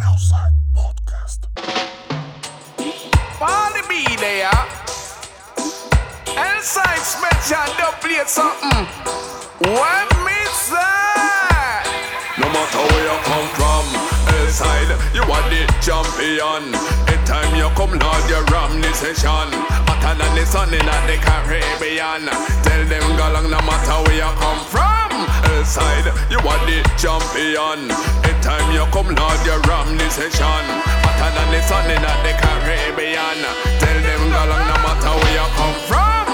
Outside Podcast. Party be there. Inside special don't play something. What me say? No matter where you come from, inside you are the champion. Anytime you come, Lord, you ram the session. Hotter than the sun in the Caribbean. Tell them, galang, no matter where you come from, inside you are the champion. Anytime you come, Lord, you ram the session. Hotter than the sun in the Caribbean. Tell them, galang, no matter where you come from.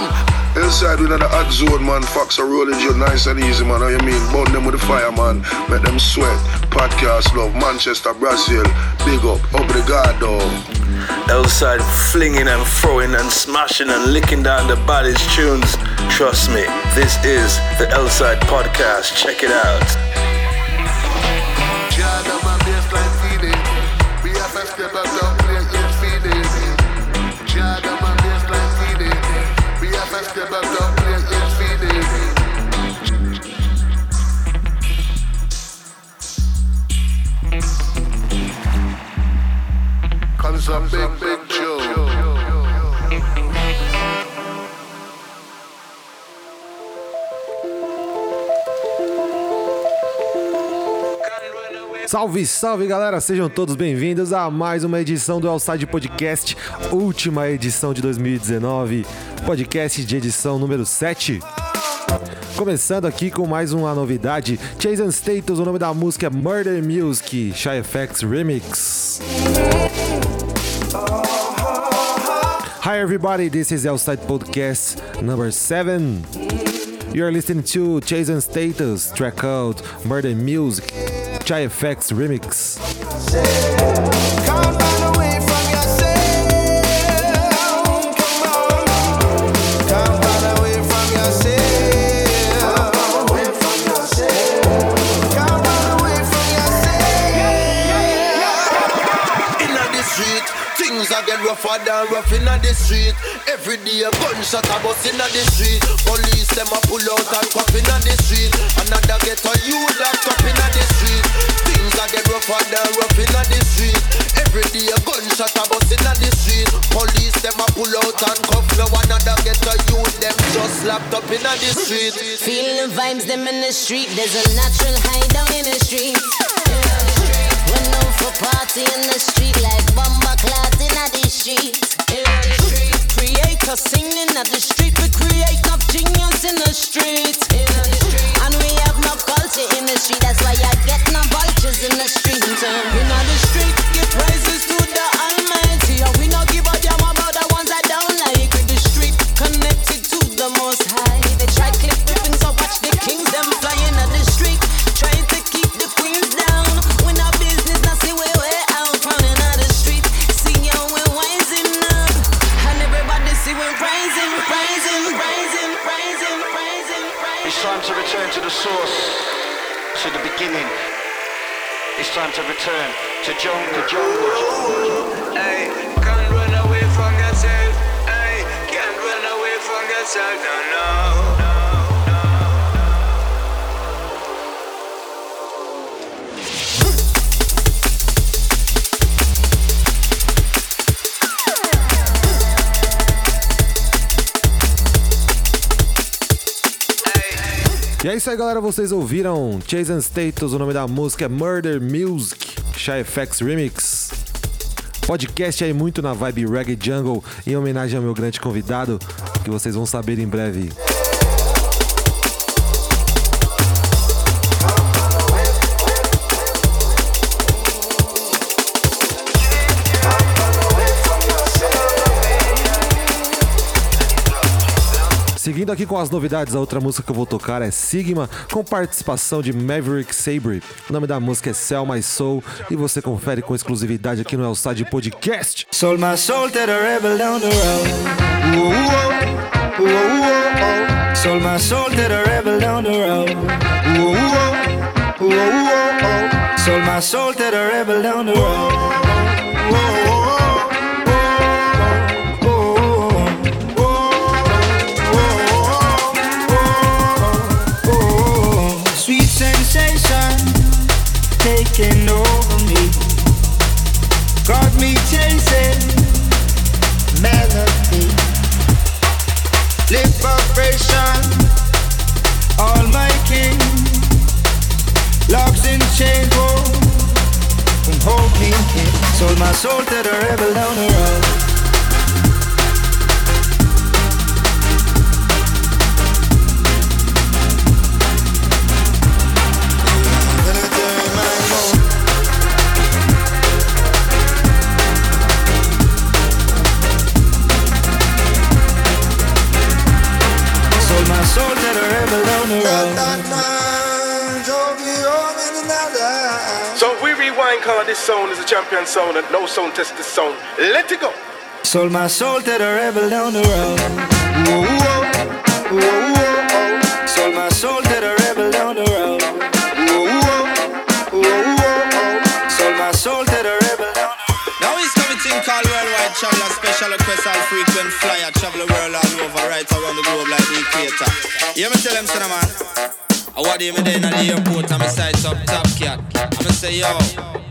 Inside with the hot zone, man. Fox are rolling you nice and easy, man. How you mean? Burn them with the fire, man. Make them sweat. Podcast love. Manchester, Brazil. Big up. Obrigado. Outside flinging and throwing and smashing and licking down the baddest tunes. Trust me, this is the Outside Podcast. Check it out. Jada my baseline feeding. BFF step up, play my baseline feeding. BFF step up, play big, big Joe. Salve, salve galera, sejam todos bem-vindos a mais uma edição do Outside Podcast, última edição de 2019, podcast de edição número 7. Começando aqui com mais uma novidade, and Status, o nome da música é Murder Music, Shy FX Remix. Hi everybody, this is Outside Podcast number 7. You're listening to and Status, track called Murder Music, Shy FX Remix. Get rougher than rough inna the street. Every day a gunshot a bust inna the street. Police them a pull out and cuff inna the street. Another get a locked up inna the street. Things are get rougher than rough inna the street. Every day a gunshot a bust inna the street. Police them a pull out and cuff. No another get a youth them just locked up inna the street. Feeling vibes them in the street. There's a natural high down in the street. We're known party in the street like the singing the street. We create up genius in the street. And we have no culture in the street. That's why I get no vultures in the street. In the street, give praises to to return to jungle, jungle, jungle. Hey, can't run away from yourself. Hey, can't run away from yourself. No, no. Isso aí, galera. Vocês ouviram Chase and Status, o nome da música é Murder Music, Shy FX Remix. Podcast aí muito na vibe Reggae Jungle, em homenagem ao meu grande convidado, que vocês vão saber em breve. Seguindo aqui com as novidades, a outra música que eu vou tocar é Sigma, com participação de Maverick Sabre. O nome da música é Sell My Soul e você confere com exclusividade aqui no Elside Podcast. Sold my soul to the rebel down the road. Sold my soul to the rebel down the road. Sold my soul to the rebel down the road. Taking over me. Got me chasing melody. Liberation, all my king. Locks in chains, whoa, hold me king. Sold my soul to the rebel down the road. We rewind, call this sound is a champion sound and no sound test this sound. Let it go. Sold my soul to the rebel down the road. Whoa, whoa, whoa, whoa. Sold my soul to the rebel down the road. Whoa, whoa, whoa, whoa. Sold my soul to the rebel down the road. Now he's coming to call worldwide traveler, special request all frequent flyer, travel the world all over, right around the globe like the equator. You me tell them, son man. I want him there in the airport and my sights up top cat. I'ma say, yo,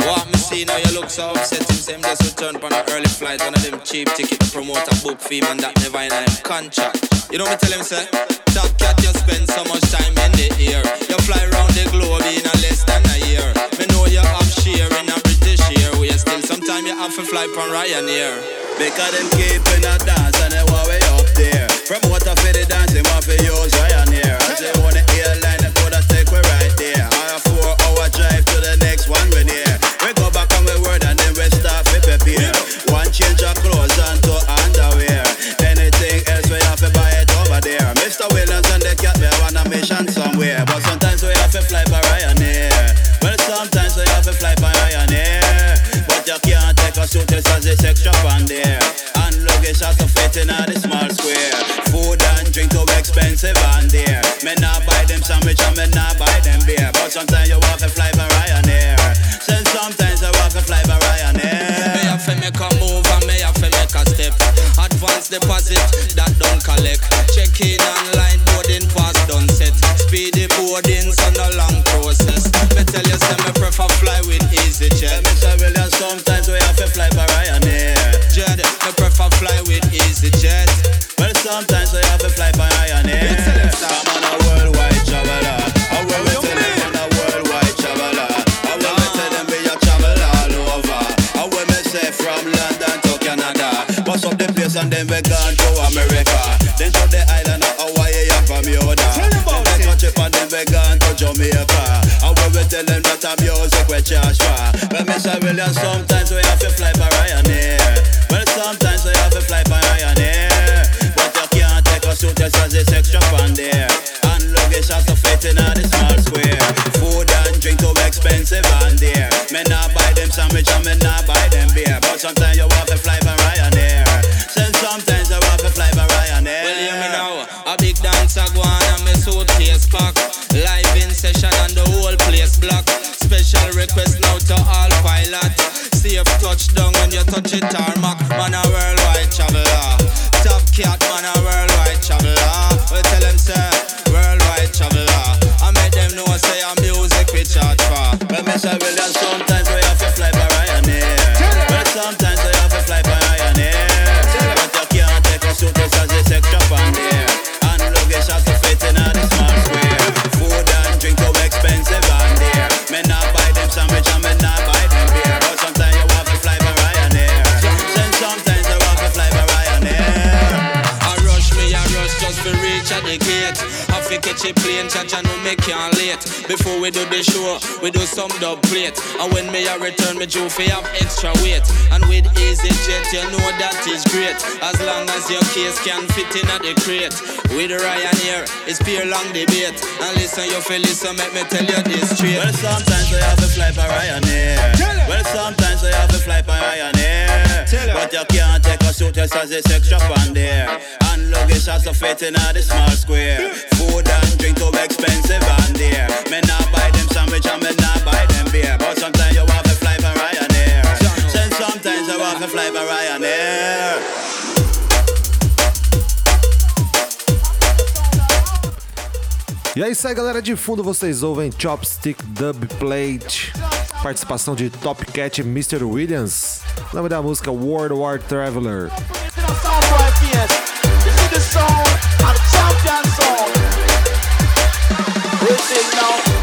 what me see now you look so upset. Him him just returned on an early flight, one of them cheap ticket to promote a book fee, man, that never in a contract. You know me tell him, say, top cat, you spend so much time in the air. You fly around the globe in a less than a year. Me know you have share in a British Airways, still sometime you have to fly from Ryanair. Because them keeping a dance and they want way up there. From what I feel the dance, they want to use Ryanair. As they want the airline, there. And luggage has to fit in the small square. Food and drink too expensive on there. Me not buy them sandwich and me not buy them beer. But sometimes you walk to fly by Ryanair. Then sometimes you walk to fly by Ryanair. Me have to make a move and me have to make a step. Advance deposit that don't collect. Check in online boarding pass done set. Speedy boarding so no long process. Me tell you say me prefer fly then we gone to America. Then to the island of Hawaii and Bermuda. Then take a trip and then we gone to Jamaica. I will we tell them that a music we charge for. But Mr. Williams, sometimes we have to fly by Ryanair. Well, sometimes we have to fly by Ryanair. But you can't take a suitcase as it's extra on there. And luggage has to fit in a the small square. Food and drink too expensive on there. Me not buy them sandwich and me not touch it tarmac. Before we do the show, we do some dub plate. And when me a return, me do fi have extra weight. And with EasyJet, you know that is great. As long as your case can fit in at the crate. With Ryanair, it's pure long debate. And listen, you feel listen, make me tell you this straight. Well, sometimes I have to fly by Ryanair. Well, sometimes I have to fly by Ryanair. But you can't take a suitcase as it's extra on there. And luggage has to fit in a the small square. Food and drink too expensive on there. Me not buy them sandwich and me not buy them beer. But sometimes you have to fly by Ryanair. Sometimes you have to fly by Ryanair. E é isso aí, galera de fundo, vocês ouvem Chopstick Dub Plate. participação de Top Cat e Mr. Williams. O nome da música World War Traveler. dancing now.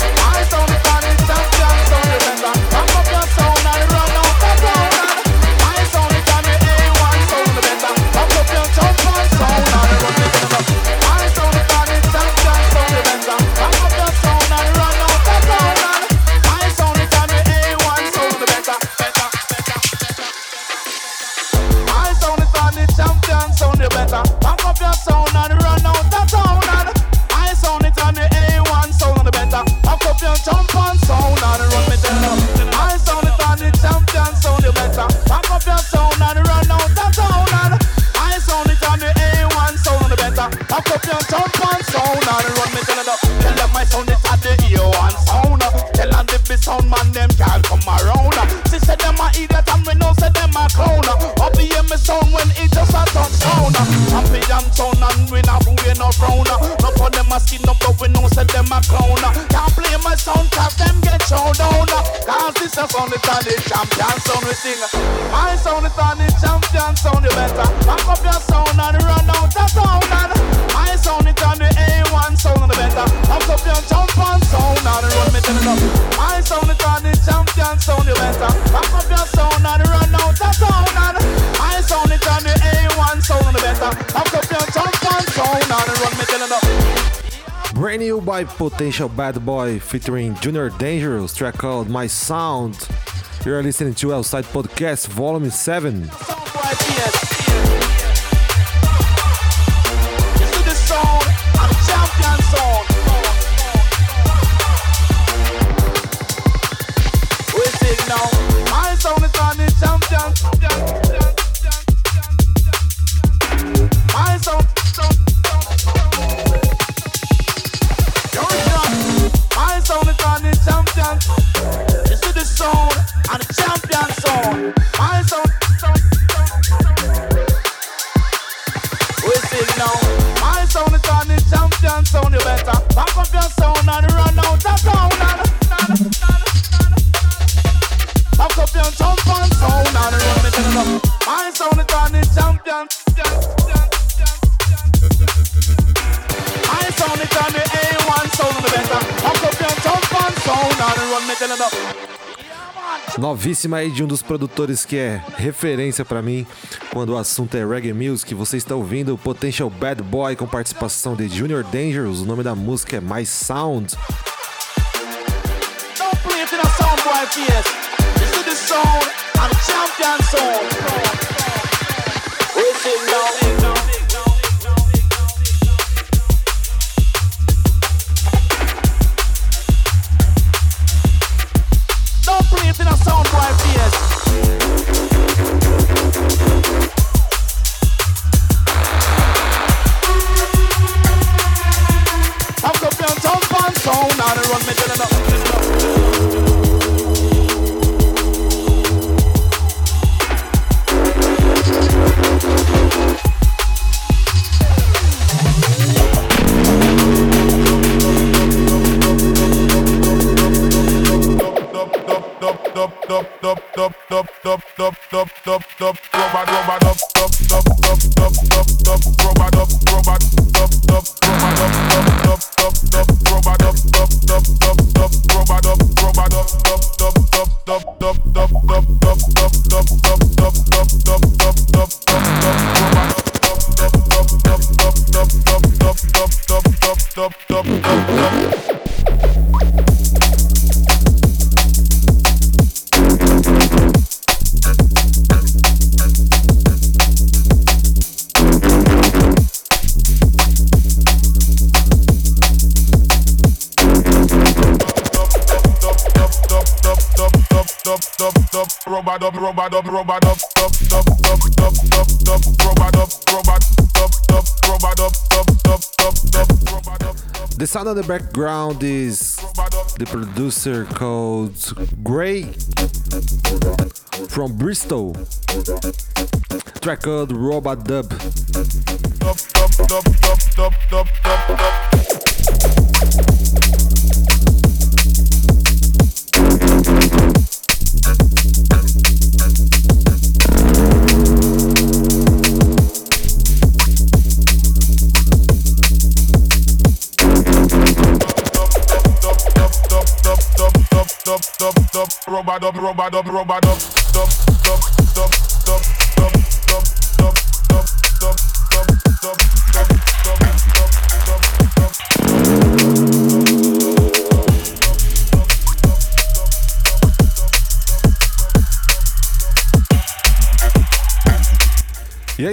sound and run me tell them. Tell them my sound it at the ear one sound. Tell them the big sound man them can't come around. She said them a idiot and we know said them a clown. Up the me sound when it just a touch sound. Happy sound and we not we no brown. No for them a skin up but we know said them a clown. Can't play my sound cause them get shown down. Cause this a sound it's on the champion sound we sing. My sound it's on the champion sound you better. Anywhere by potential Bad Boy featuring Junior Dangerous, track called My Sound. You're listening to Outside Podcast Volume 7. Novíssima aí de um dos produtores que é referência para mim quando o assunto é reggae music. Você está ouvindo o Potential Bad Boy com participação de Junior Dangerous. O nome da música é My Sound. Don't play it in a sound boy. rubber dub, rubber dub, rubber dub. Sound on the background is the producer called Gray from Bristol. Track called Rubber Dub.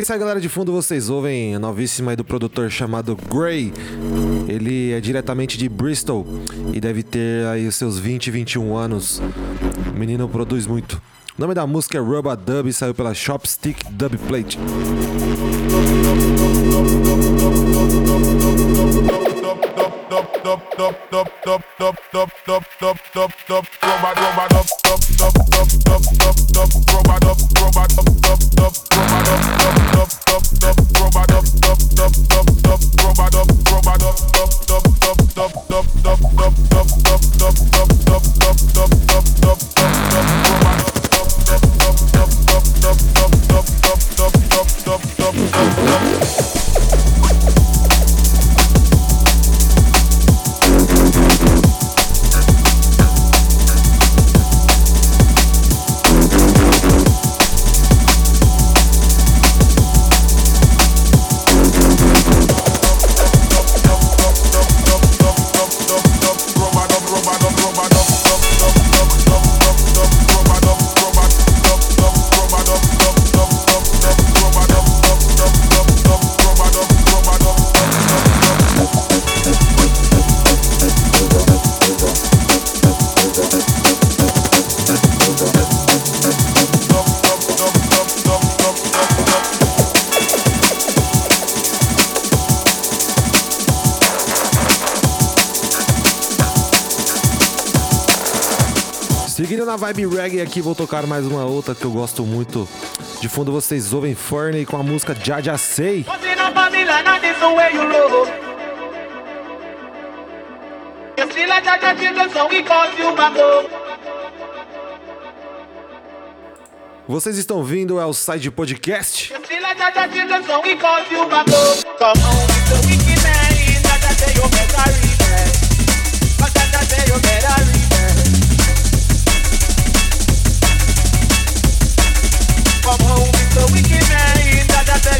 Isso aí, galera de fundo, vocês ouvem a novíssima aí do produtor chamado Gray. Ele é diretamente de Bristol e deve ter aí os seus 20, 21 anos. O menino produz muito. O nome da música é Rubber Dub e saiu pela Chopstick Dub Plate. Na vibe reggae aqui, vou tocar mais uma outra que eu gosto muito. De fundo vocês ouvem Ferney com a música Jaja Sei. But in a Babylon, and this the way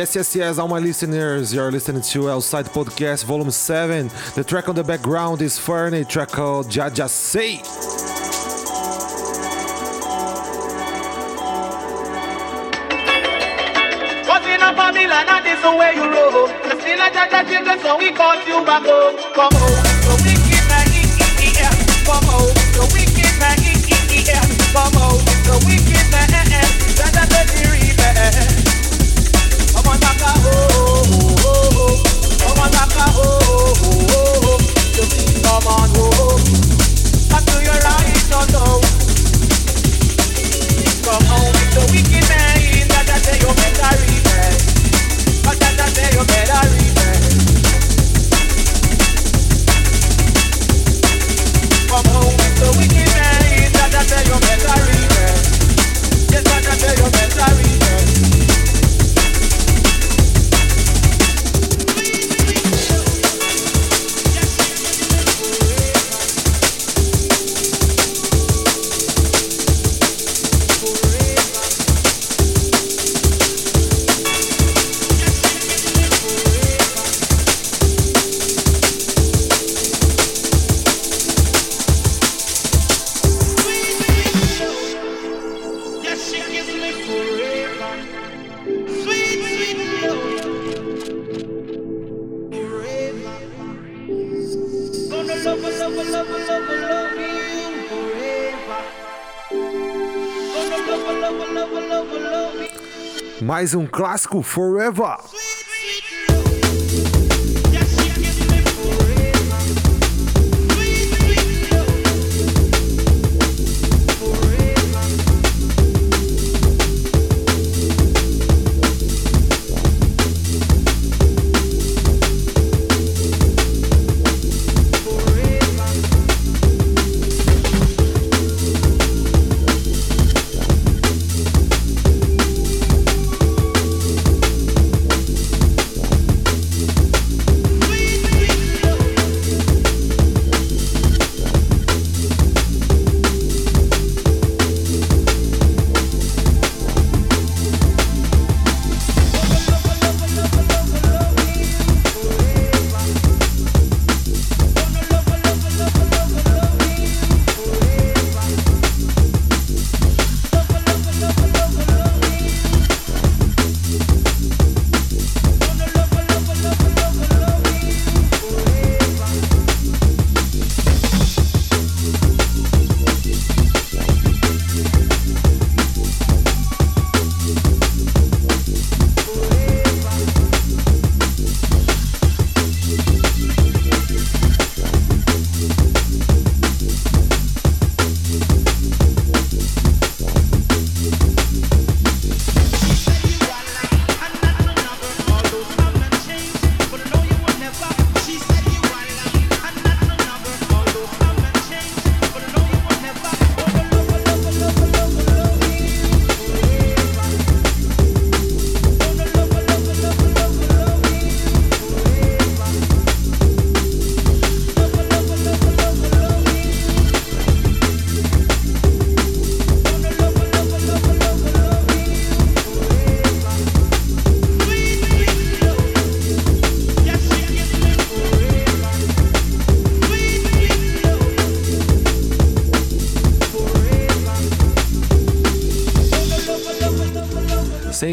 Yes. Yes, yes, all my listeners, you're listening to Outside Podcast Volume 7. The track on the background is Ferney, track called Jaja Say. The way you roll. Children, so we you back home. Come home, so we Mais um clássico Forever.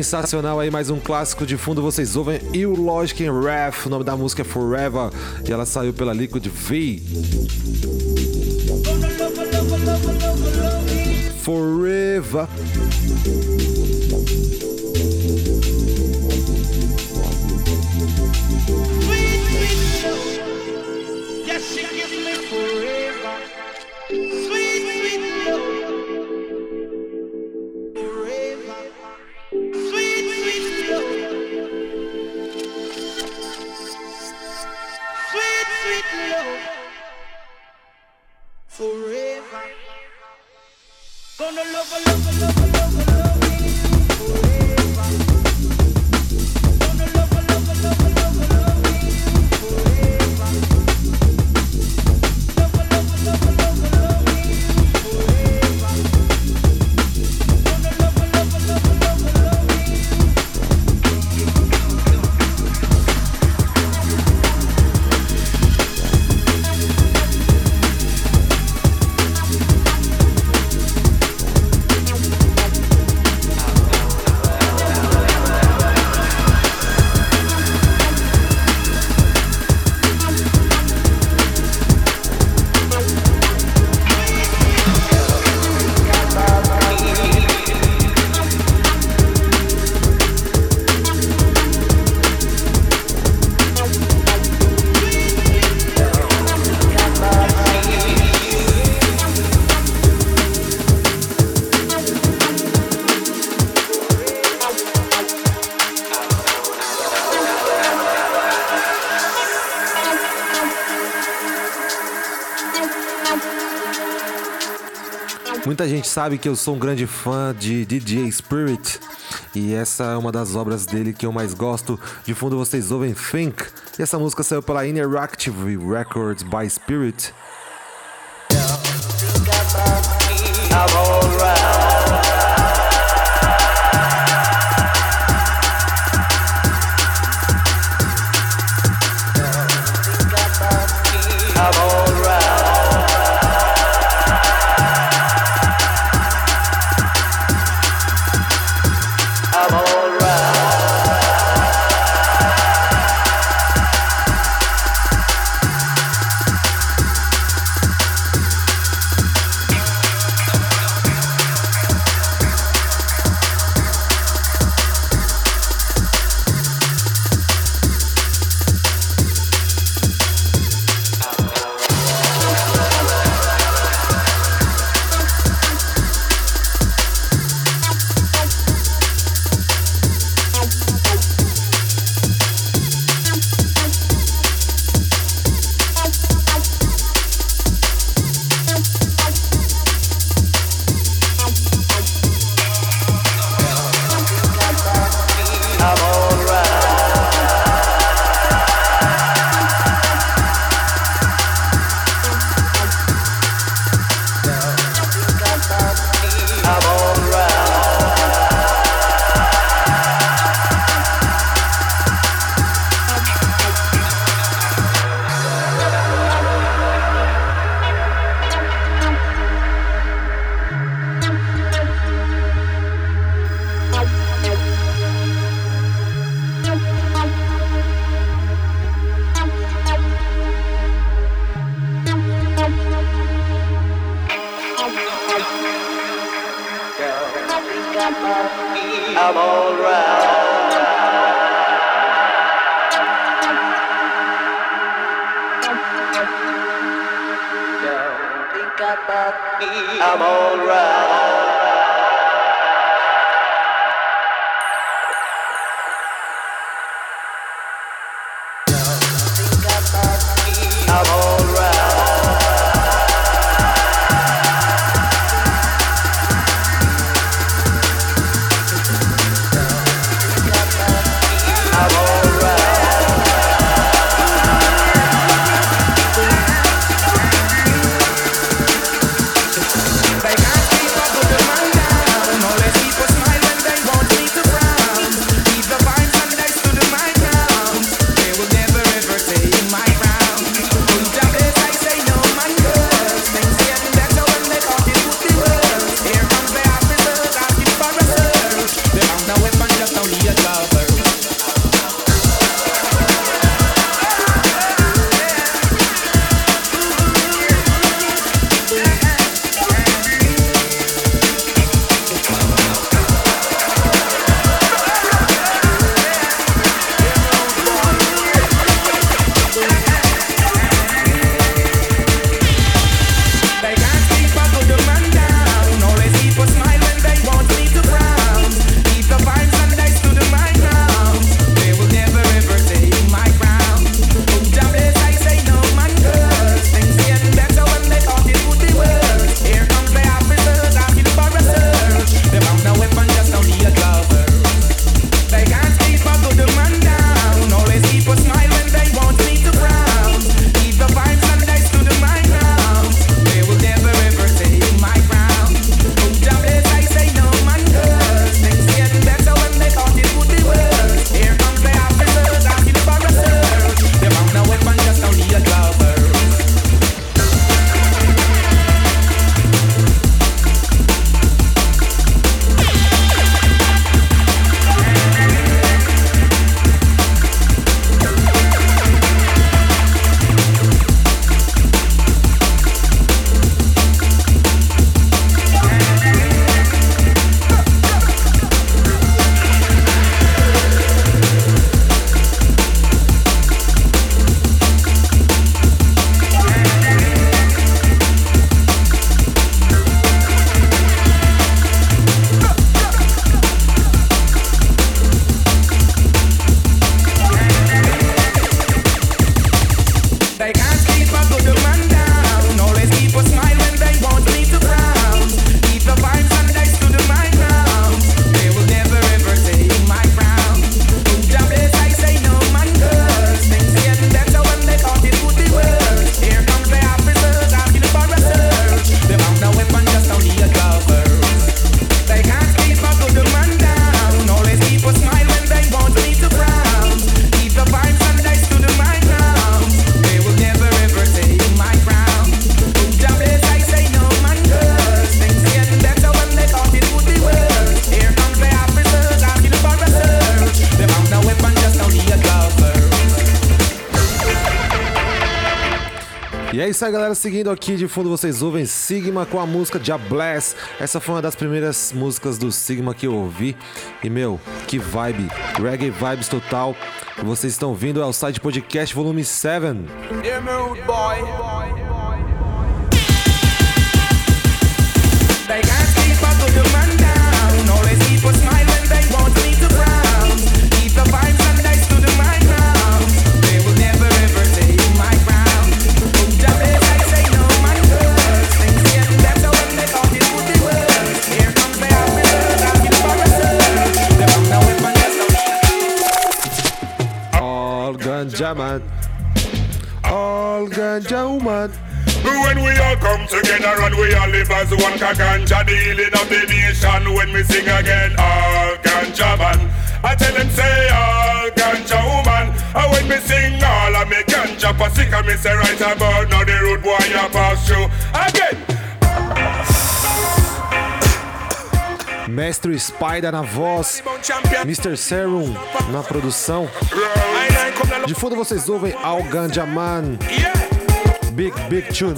Sensacional aí, mais um clássico de fundo. Vocês ouvem You Logic and Ref. O nome da música é Forever e ela saiu pela Liquid V. Forever. Yes, she gives me forever. Gonna love, a love, Muita gente sabe que eu sou um grande fã de DJ Spirit e essa é uma das obras dele que eu mais gosto. De fundo vocês ouvem Think e essa música saiu pela Interactive Records by Spirit. isso aí, galera. Seguindo aqui de fundo, vocês ouvem Sigma com a música Diabless. Essa foi uma das primeiras músicas do Sigma que eu ouvi. E, meu, que vibe. Reggae vibes total. Vocês estão vindo ao é site podcast volume 7. Emerald Boy. All ganja woman. When we all come together and we all live as one Kaganja, the of the nation when we sing again, all ganja man. I tell them say all ganja woman And when me sing all ganja and me say right about now the road boy pass through again Mestre Spider na voz, Mr. Serum na produção. De fundo vocês ouvem Al Ganjaman. Big, big tune.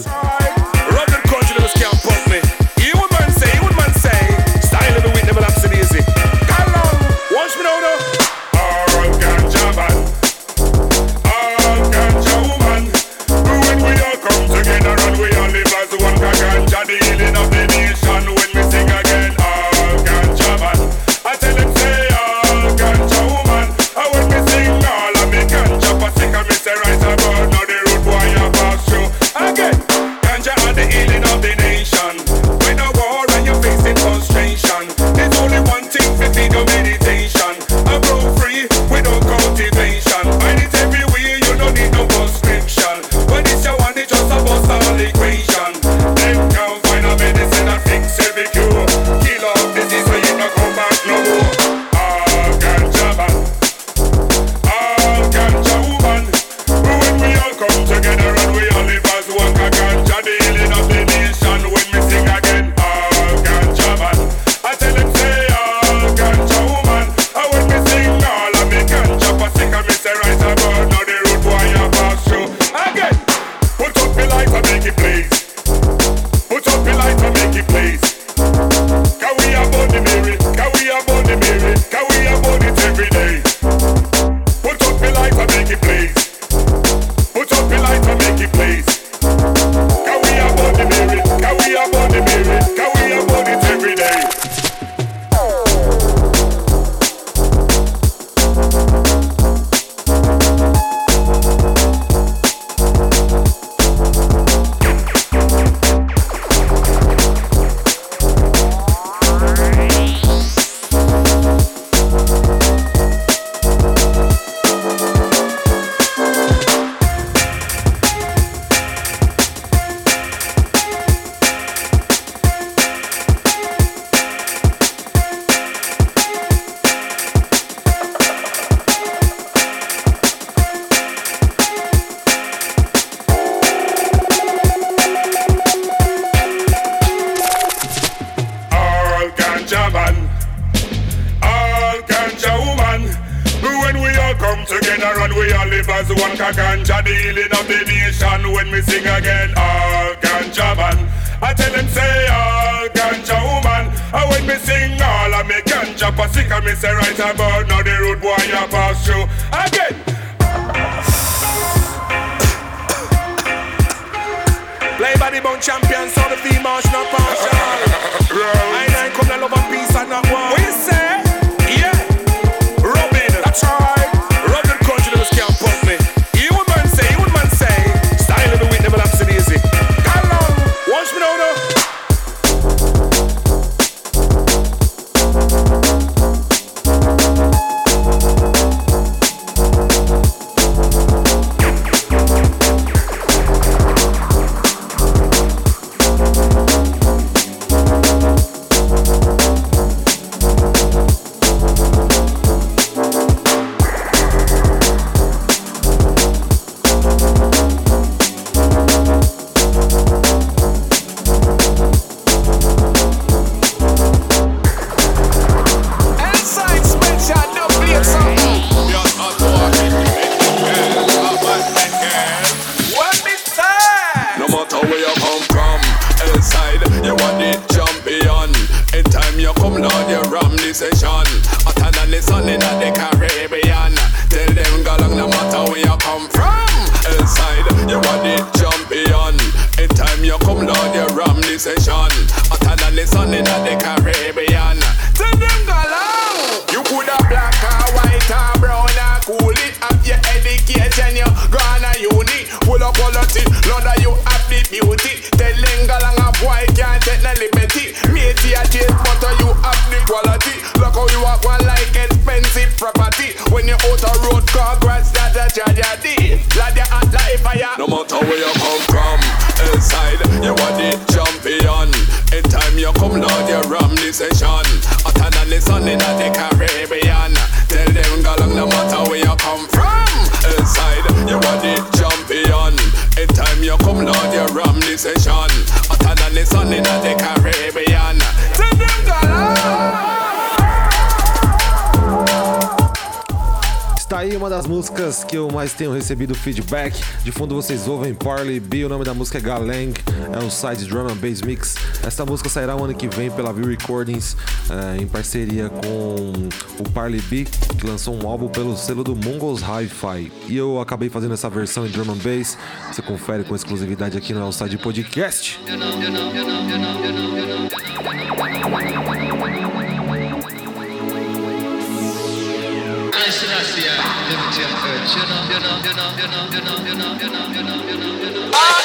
Tá aí uma das músicas que eu mais tenho recebido feedback. De fundo vocês ouvem Parley B, o nome da música é Galang, é um side drum and bass mix. Essa música sairá o ano que vem pela View Recordings, eh, em parceria com o Parley B, que lançou um álbum pelo selo do Mongols Hi-Fi. E eu acabei fazendo essa versão em drum and bass. Você confere com exclusividade aqui no Outside Podcast. You know, you know, you know,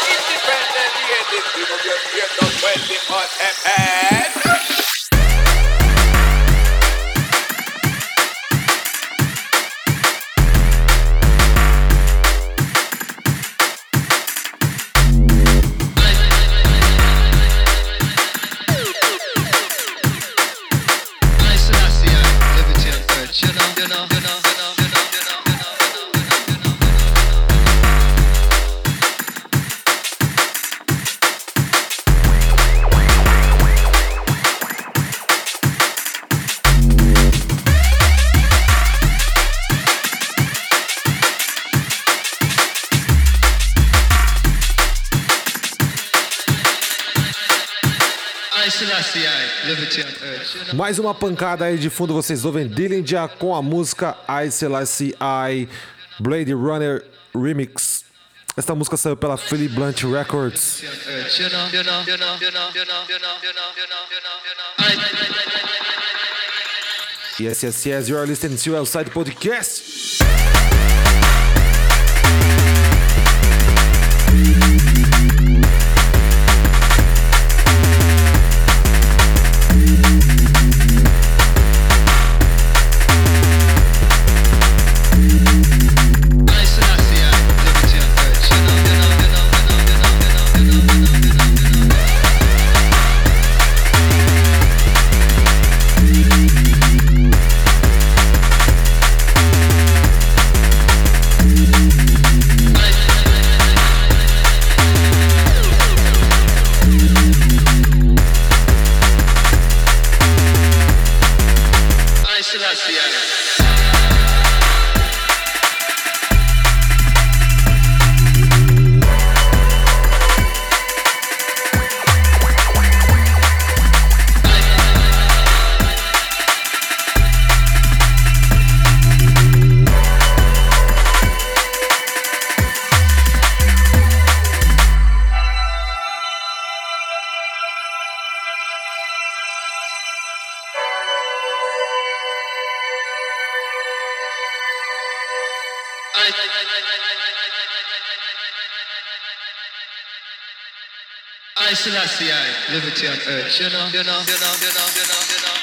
independent, the independent, Mais uma pancada aí de fundo, vocês ouvem Dillinger com a música I Selassie I Blade Runner Remix. Esta música saiu pela Philly Blunt Records. Yes, yes, yes, you are listening to Outside Podcast. Selassie, I liberty on earth. You know, you know, you know, you know, you know,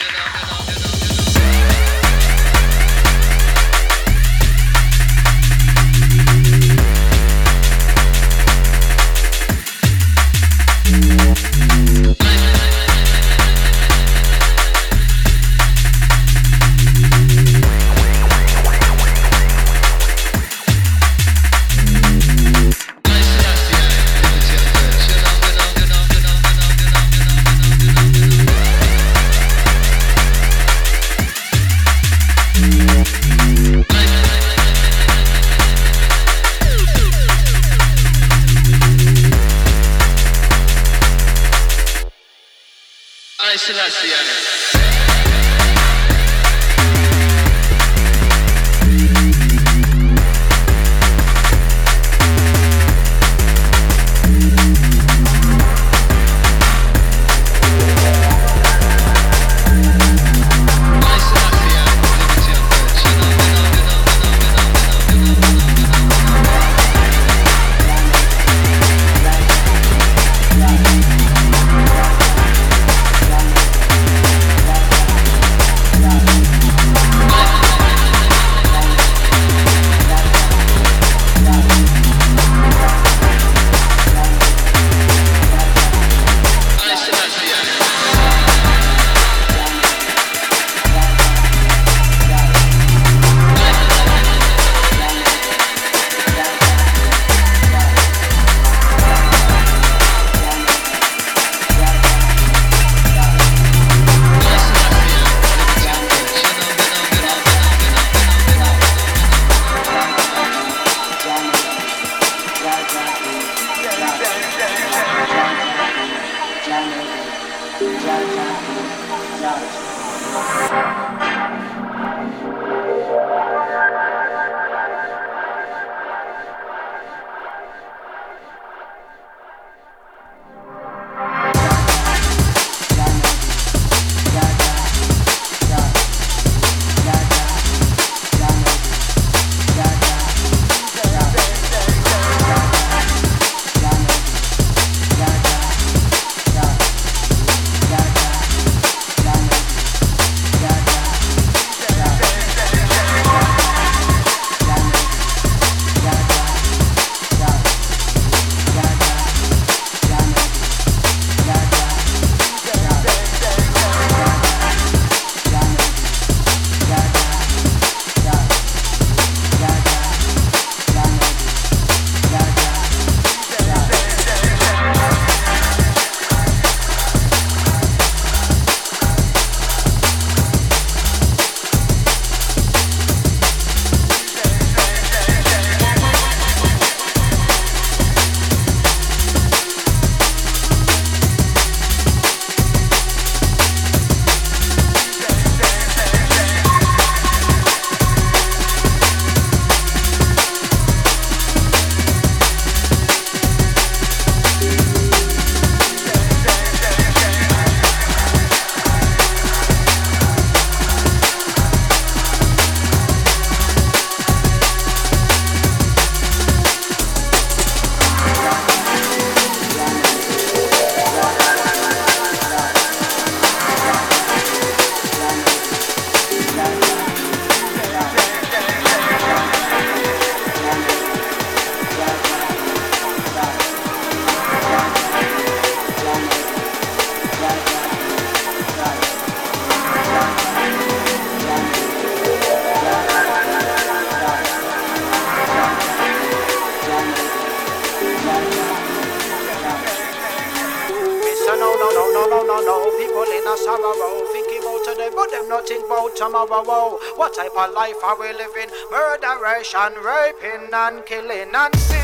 Life are we living? Murderation, raping, and killing, and sin.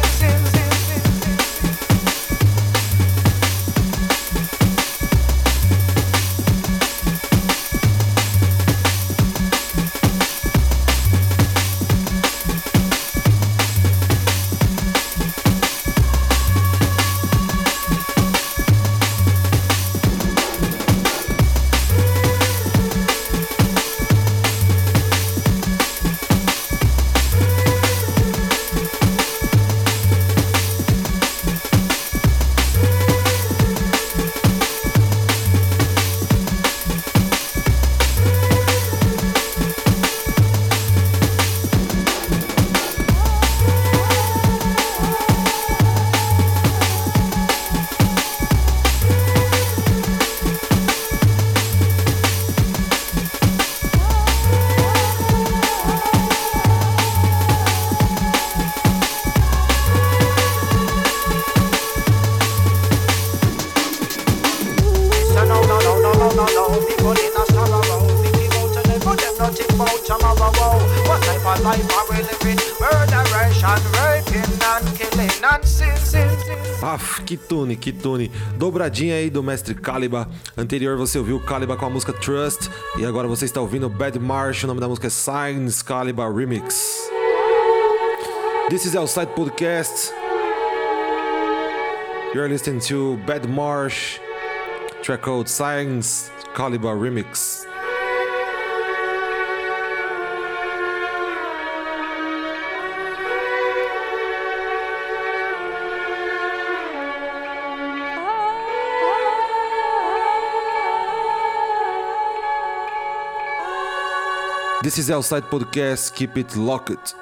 Aff, que tune, que tune. Dobradinha aí do mestre Caliba. Anterior você ouviu Caliba com a música Trust. E agora você está ouvindo Bad Marsh. O nome da música é Signs Caliba Remix. This is Outside Podcast. You're listening to Bad Marsh. Track called Signs Caliba Remix. This is Outside Podcast. Keep it locked.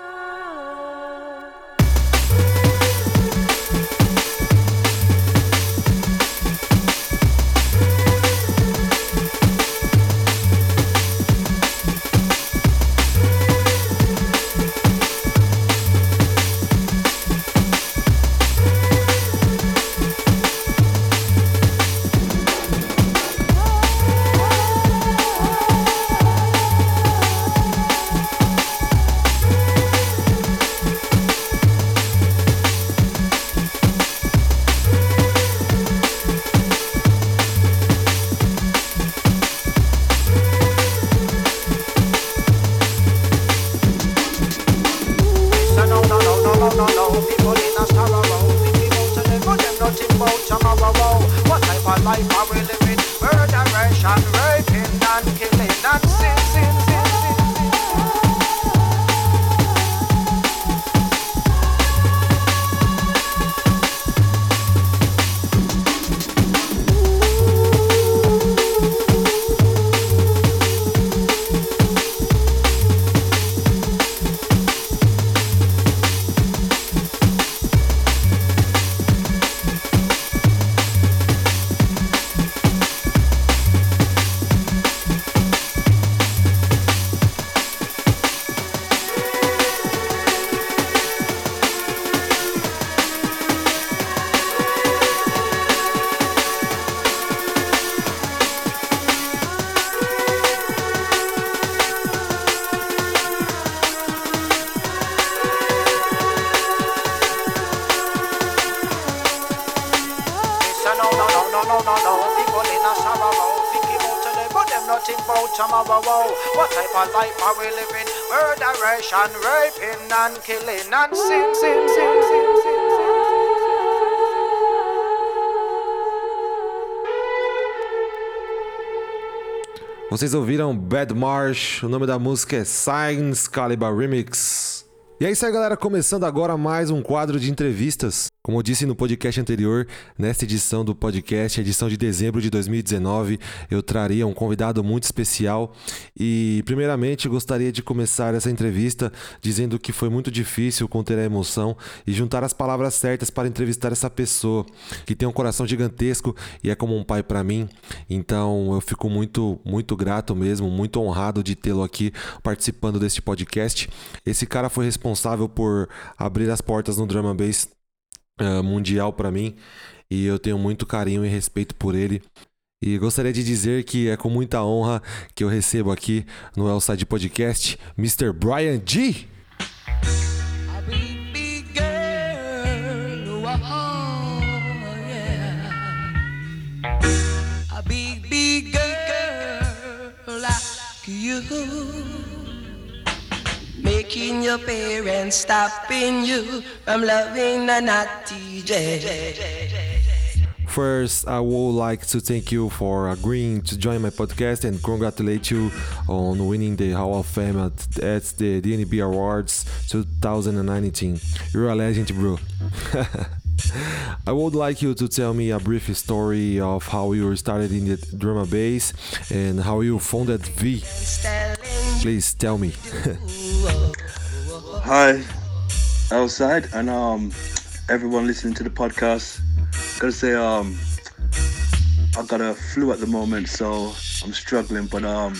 No, no, no, no. People in a sorrow. Thinking about today, but them nothing about tomorrow. What type of life are we living? Murderation, raping, and killing, and sin, sin, sin, sin, sin. Vocês ouviram Bad Marsh, o nome da música é Signs Caliber Remix. E é isso aí, galera. Começando agora mais um quadro de entrevistas. Como eu disse no podcast anterior, nesta edição do podcast, edição de dezembro de 2019, eu traria um convidado muito especial. E, primeiramente, gostaria de começar essa entrevista dizendo que foi muito difícil conter a emoção e juntar as palavras certas para entrevistar essa pessoa que tem um coração gigantesco e é como um pai para mim. Então, eu fico muito, muito grato mesmo, muito honrado de tê-lo aqui participando deste podcast. Esse cara foi responsável por abrir as portas no Drum Bass uh, mundial para mim e eu tenho muito carinho e respeito por ele. E gostaria de dizer que é com muita honra que eu recebo aqui no Elside Podcast Mr. Brian G. You. Your parents stopping you from loving a naughty J. First, I would like to thank you for agreeing to join my podcast and congratulate you on winning the Hall of Fame at, at the DNB Awards 2019. You're a legend, bro. I would like you to tell me a brief story of how you started in the drum and bass and how you founded V. Please tell me. Hi, outside, and um, everyone listening to the podcast. Gotta say, um, I got a flu at the moment, so I'm struggling. But um,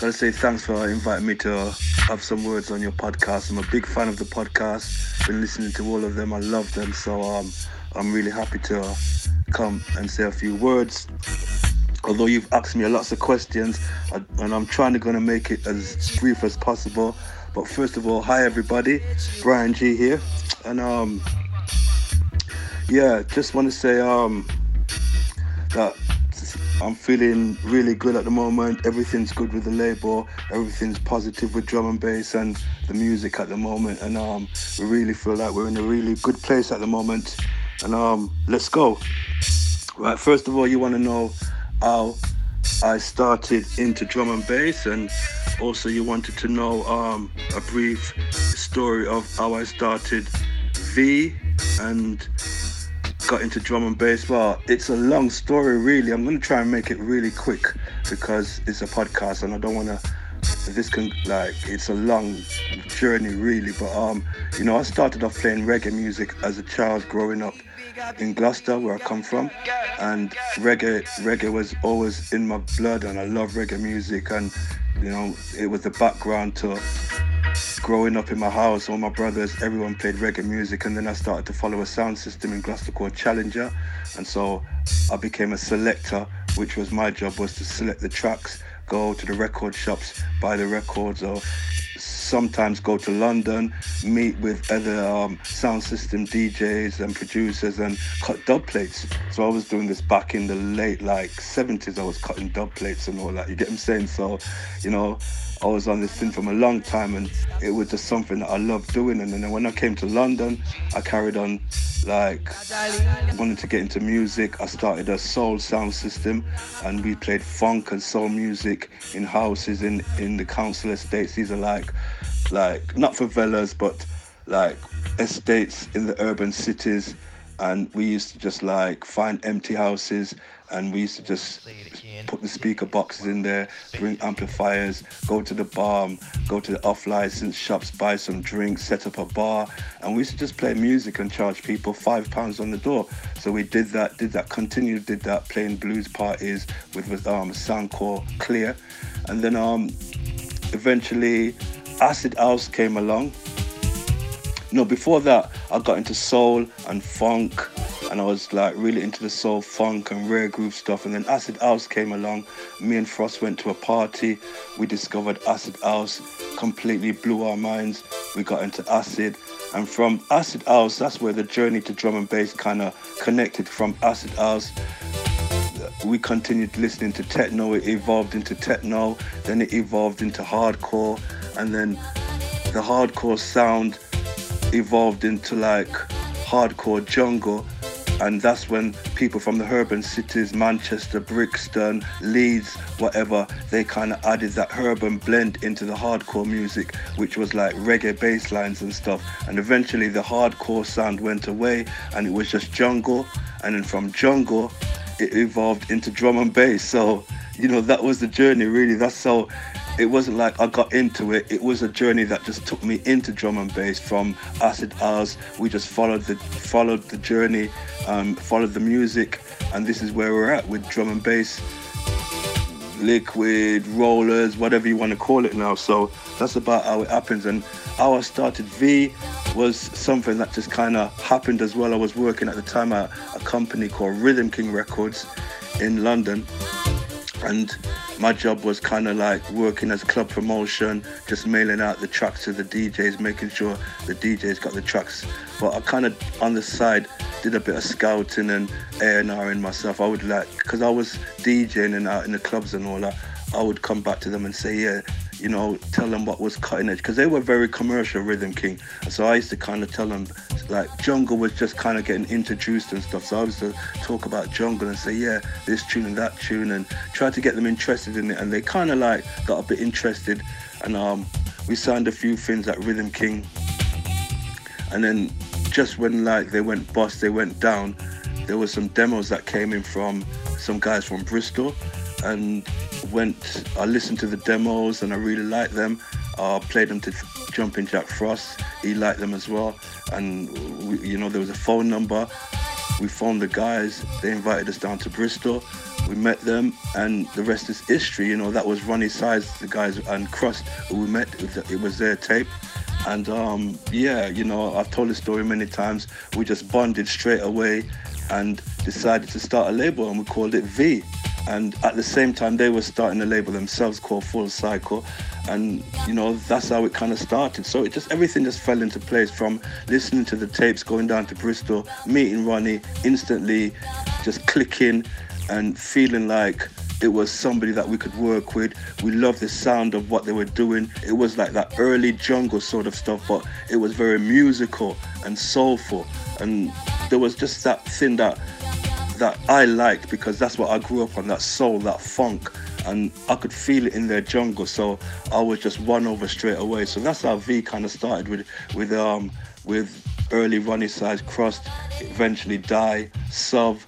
gotta say thanks for inviting me to have some words on your podcast. I'm a big fan of the podcast. Been listening to all of them. I love them. So um, I'm really happy to come and say a few words. Although you've asked me lots of questions, and I'm trying to gonna make it as brief as possible. But first of all, hi everybody, Bryan Gee here, and um, yeah, just want to say um that I'm feeling really good at the moment. Everything's good with the label. Everything's positive with drum and bass and the music at the moment. And um, we really feel like we're in a really good place at the moment. And um, let's go. Right, first of all, you want to know how I started into drum and bass, and also you wanted to know um, a brief story of how I started V and got into drum and bass. Well, it's a long story, really. I'm going to try and make it really quick because it's a podcast and I don't want to. This can like it's a long journey, really. But um, you know, I started off playing reggae music as a child growing up in Gloucester, where I come from, and reggae reggae was always in my blood, and I love reggae music, and you know, it was the background to growing up in my house, all my brothers, everyone played reggae music, and then I started to follow a sound system in Gloucester called Challenger, and so I became a selector, which was my job was to select the tracks, go to the record shops, buy the records, or sometimes go to London, meet with other um, sound system DJs and producers and cut dub plates. So I was doing this back in the late like 70s. I was cutting dub plates and all that. You get what I'm saying? So, you know, I was on this thing from a long time and it was just something that I loved doing. And then when I came to London, I carried on like wanted to get into music. I started a soul sound system and we played funk and soul music in houses in, in the council estates. These are like like not favelas but like estates in the urban cities and we used to just like find empty houses and we used to just put the speaker boxes in there, bring amplifiers, go to the bar, go to the off-license shops, buy some drinks, set up a bar, and we used to just play music and charge people five pounds on the door. So we did that, did that, continued, did that, playing blues parties with, with um, Soundcore Clear, and then um, eventually Acid House came along. No, before that, I got into soul and funk, and I was like really into the soul, funk, and rare groove stuff. And then Acid House came along. Me and Frost went to a party. We discovered Acid House, completely blew our minds. We got into acid, and from Acid House, that's where the journey to drum and bass kind of connected. From Acid House, we continued listening to techno. It evolved into techno, then it evolved into hardcore, and then the hardcore sound evolved into like hardcore jungle and that's when people from the urban cities manchester brixton leeds whatever they kind of added that urban blend into the hardcore music which was like reggae bass lines and stuff. And eventually the hardcore sound went away and it was just jungle. And then from jungle it evolved into drum and bass. So you know that was the journey really. That's how it wasn't like I got into it. It was a journey that just took me into drum and bass from acid house. We just followed the followed the journey, um, followed the music, and this is where we're at with drum and bass, liquid rollers, whatever you want to call it now. So that's about how it happens. And how I started V was something that just kind of happened as well. I was working at the time at a company called Rhythm King Records in London, and my job was kind of like working as club promotion, just mailing out the tracks to the DJs, making sure the DJs got the tracks. But I kind of on the side did a bit of scouting and A&R in myself. I would like, because I was DJing and out in the clubs and all that, I would come back to them and say, yeah, you know, tell them what was cutting edge, because they were very commercial, Rhythm King. So I used to kind of tell them, like, jungle was just kind of getting introduced and stuff. So I used to talk about jungle and say, yeah, this tune and that tune, and try to get them interested in it. And they kind of like got a bit interested. And um, we signed a few things at Rhythm King. And then just when like they went bust, they went down, there was some demos that came in from some guys from Bristol and went I listened to the demos and I really liked them. I played them to Jumping Jack Frost. He liked them as well. And we, you know there was a phone number. We phoned the guys. They invited us down to Bristol. We met them, and the rest is history. You know that was Roni Size, the guys, and Krust who we met. It was their tape. And um, yeah, you know, I've told the story many times. We just bonded straight away and decided to start a label, and we called it V. And at the same time, they were starting a label themselves called Full Cycle, and you know that's how it kind of started. So it just everything just fell into place from listening to the tapes, going down to Bristol, meeting Roni, instantly just clicking and feeling like it was somebody that we could work with. We loved the sound of what they were doing. It was like that early jungle sort of stuff, but it was very musical and soulful. And there was just that thing that that I liked because that's what I grew up on, that soul, that funk. And I could feel it in their jungle, so I was just won over straight away. So that's how V kind of started with with um with early Roni Size Krust, eventually Die, Suv,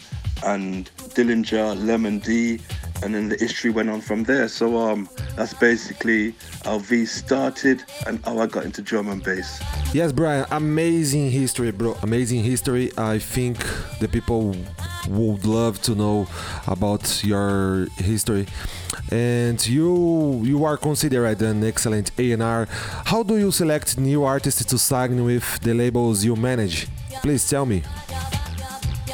and Dillinja, Lemon D, and then the history went on from there. So um, that's basically how V started and how I got into drum and bass. Yes, Bryan, amazing history, bro. Amazing history. I think the people would love to know about your history. And you you are considered an excellent A&R. How do you select new artists to sign with the labels you manage? Please tell me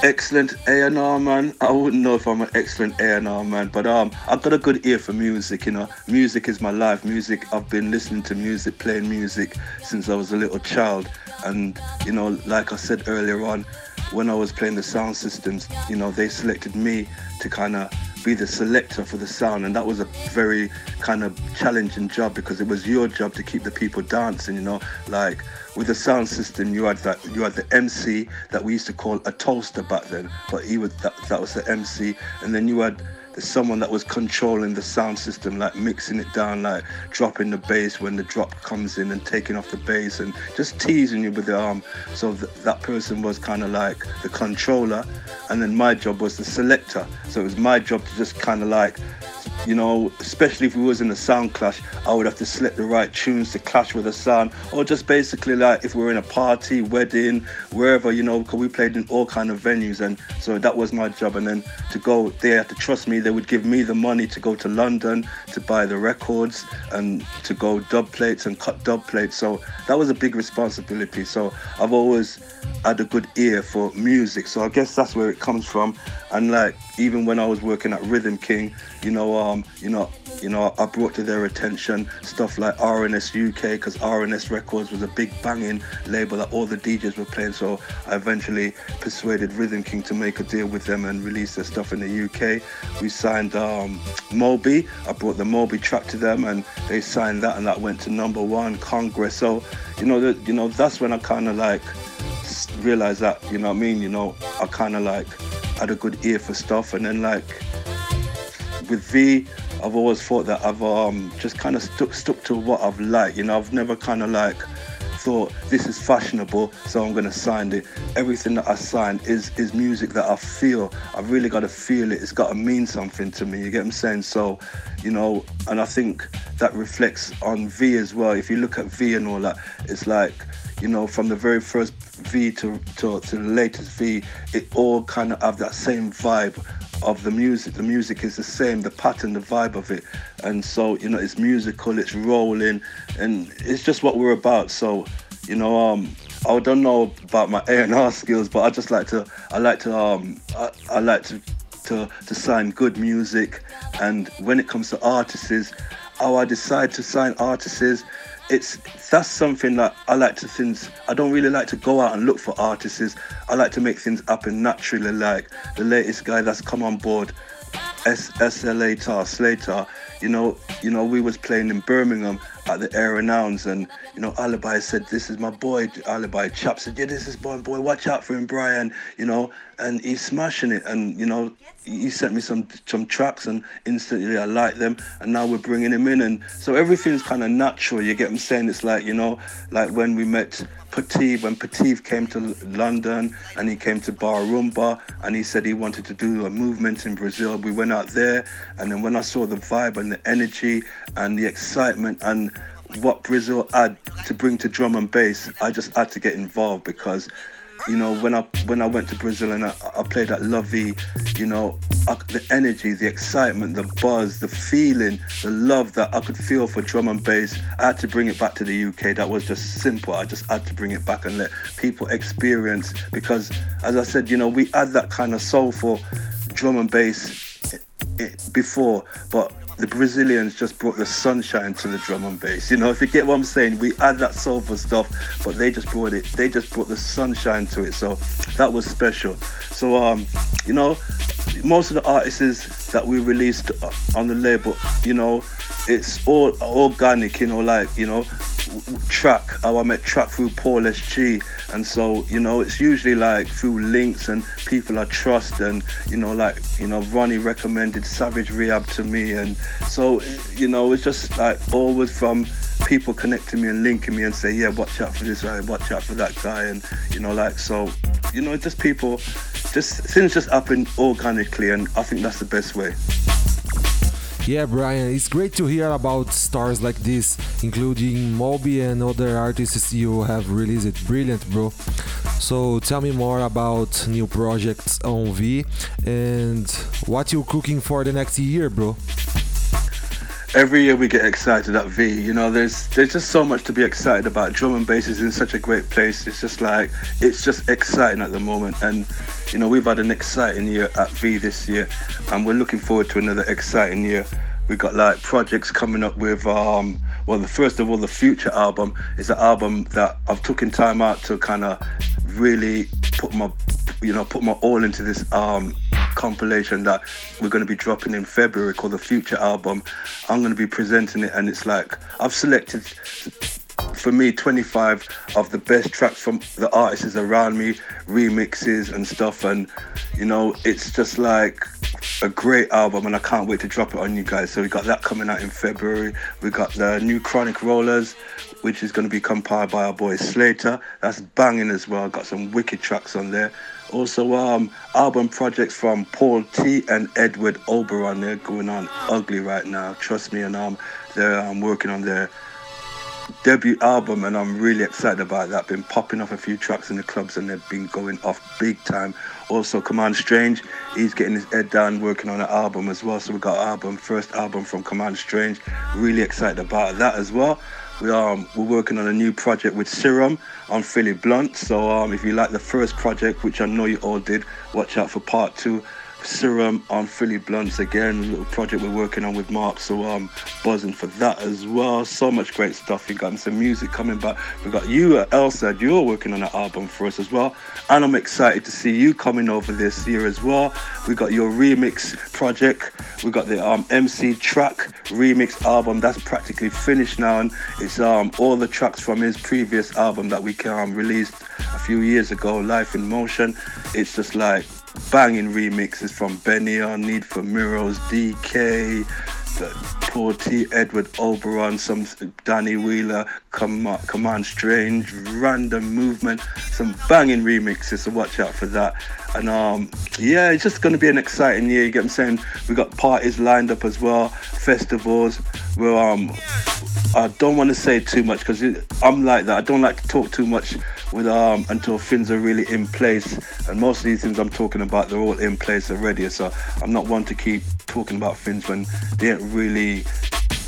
excellent A&R man. I wouldn't know if I'm an excellent A&R man, but um, I've got a good ear for music. You know, music is my life. Music. I've been listening to music, playing music since I was a little child, and you know, like I said earlier on, when I was playing the sound systems, you know, they selected me to kind of be the selector for the sound and that was a very kind of challenging job because it was your job to keep the people dancing you know? Like with the sound system you had that you had the MC that we used to call a toaster back then but he was that, that was the MC and then you had someone that was controlling the sound system, like mixing it down, like dropping the bass when the drop comes in and taking off the bass and just teasing you with the arm. So th- that person was kind of like the controller, and then my job was the selector. So it was my job to just kind of like you know, especially if we was in a sound clash, I would have to select the right tunes to clash with the sound, or just basically like if we are in a party, wedding, wherever, you know, because we played in all kind of venues, and so that was my job. And then to go, they had to trust me. They would give me the money to go to London to buy the records and to go dub plates and cut dub plates. So that was a big responsibility. So I've always had a good ear for music. So I guess that's where it comes from. And like even when I was working at Rhythm King, you know, um, you know, you know, I brought to their attention stuff like R&S UK because R&S Records was a big banging label that all the DJs were playing. So I eventually persuaded Rhythm King to make a deal with them and release their stuff in the UK. We signed um, Moby. I brought the Moby track to them and they signed that and that went to number one Congress. So you know, the, you know, that's when I kind of like realized that you know what I mean. You know, I kind of like had a good ear for stuff, and then like with V, I've always thought that I've um just kind of stuck stuck to what I've liked. You know, I've never kind of like thought this is fashionable, so I'm gonna sign it. Everything that I sign is is music that I feel. I've really got to feel it. It's got to mean something to me. You get what I'm saying? So, you know, and I think that reflects on V as well. If you look at V and all that, it's like you know, from the very first V to, to, to the latest V, it all kind of have that same vibe of the music. The music is the same, the pattern, the vibe of it. And so, you know, it's musical, it's rolling, and it's just what we're about. So, you know, um, I don't know about my A&R skills, but I just like to, I like to, um, I, I like to to, to sign good music. And when it comes to artists, how I decide to sign artists is it's that's something that I like to things I don't really like to go out and look for artists. I like to make things happen naturally like the latest guy that's come on board S SLA Tar Slater, you know, you know, we was playing in Birmingham at the Air Renounds and you know, Alibi said, This is my boy, Alibi. Chap said, Yeah, this is my boy, watch out for him, Bryan, you know, and he's smashing it. And, you know, he sent me some some tracks and instantly I like them and now we're bringing him in and so everything's kind of natural, you get what I'm saying? It's like, you know, like when we met Patife, when Patife came to London and he came to Bar Rumba and he said he wanted to do a movement in Brazil, we went out there and then when I saw the vibe and the energy and the excitement and what Brazil had to bring to drum and bass, I just had to get involved because, you know, when I when I went to Brazil and I, I played at Lovey, you know, I, the energy, the excitement, the buzz, the feeling, the love that I could feel for drum and bass, I had to bring it back to the UK. That was just simple. I just had to bring it back and let people experience because, as I said, you know, we had that kind of soulful drum and bass eh, eh, before, but the Brazilians just brought the sunshine to the drum and bass. You know, if you get what I'm saying, we add that soulful stuff, but they just brought it. They just brought the sunshine to it. So that was special. So um, you know, most of the artists that we released on the label, you know, it's all organic. You know, like you know, track. How I met track through Paul SG, and so you know, it's usually like through links and people I trust, and you know, like you know, Roni recommended Savage Rehab to me, and so you know, it's just like always from people connecting me and linking me and say, yeah, watch out for this guy, watch out for that guy, and you know, like so, you know, just people, just things just happen organically, and I think that's the best way. Yeah, Bryan, it's great to hear about stars like this, including Moby and other artists you have released. Brilliant, bro. So tell me more about new projects on V and what you're cooking for the next year, bro. Every year we get excited at V. You know, there's there's just so much to be excited about. Drum and bass is in such a great place. It's just like it's just exciting at the moment, and you know we've had an exciting year at V this year, and we're looking forward to another exciting year. We've got like projects coming up with um well the first of all the future album is an album that I've taken time out to kind of really put my you know put my all into this um compilation that we're going to be dropping in February called the Future Album. I'm going to be presenting it, and it's like I've selected for me 25 of the best tracks from the artists around me, remixes and stuff, and you know, it's just like a great album, and I can't wait to drop it on you guys. So we got that coming out in February. We got the new Chronic Rollers, which is going to be compiled by our boy Slater. That's banging as well. Got some wicked tracks on there. Also, um, album projects from Paul T and Edward Oberon. They're going on ugly right now. Trust me, and um, they're um, working on their debut album, and I'm really excited about that. Been popping off a few tracks in the clubs, and they've been going off big time. Also, Command Strange, he's getting his head down working on an album as well. So we got album, first album from Command Strange. Really excited about that as well. We um we're working on a new project with Serum I'm Philly Blunt. So um if you like the first project, which I know you all did, watch out for part two. Serum on Philly Blunts again, a little project we're working on with Mark, so um buzzing for that as well. So much great stuff. We got some music coming back. We got you at Elsa, you're working on an album for us as well. And I'm excited to see you coming over this year as well. We got your remix project. We got the um MC track remix album that's practically finished now, and it's um all the tracks from his previous album that we um, released a few years ago, Life in Motion. It's just like banging remixes from Benny on Need for Mirrors, DK, the Paul T, Edward Oberon, some Danny Wheeler, Com- Command Strange, Random Movement, some banging remixes, so watch out for that. And um, yeah, it's just gonna be an exciting year. You get what I'm saying? We got parties lined up as well, festivals. We're um, I don't want to say too much because I'm like that. I don't like to talk too much with um until things are really in place. And most of these things I'm talking about, they're all in place already. So I'm not one to keep talking about things when they ain't really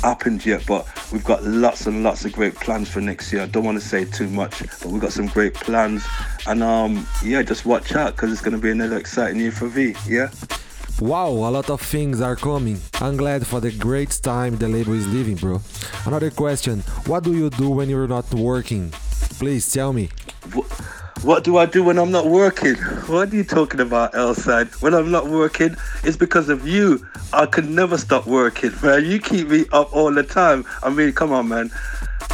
happened yet. But we've got lots and lots of great plans for next year. I don't want to say too much, but we've got some great plans. And um yeah, just watch out because it's going to be another exciting year for V. Yeah. Wow, a lot of things are coming. I'm glad for the great time the label is living, bro. Another question What do you do when you're not working? Please tell me. What do I do when I'm not working? What are you talking about, Elside? When I'm not working, it's because of you. I can never stop working, man. You keep me up all the time. I mean, come on, man.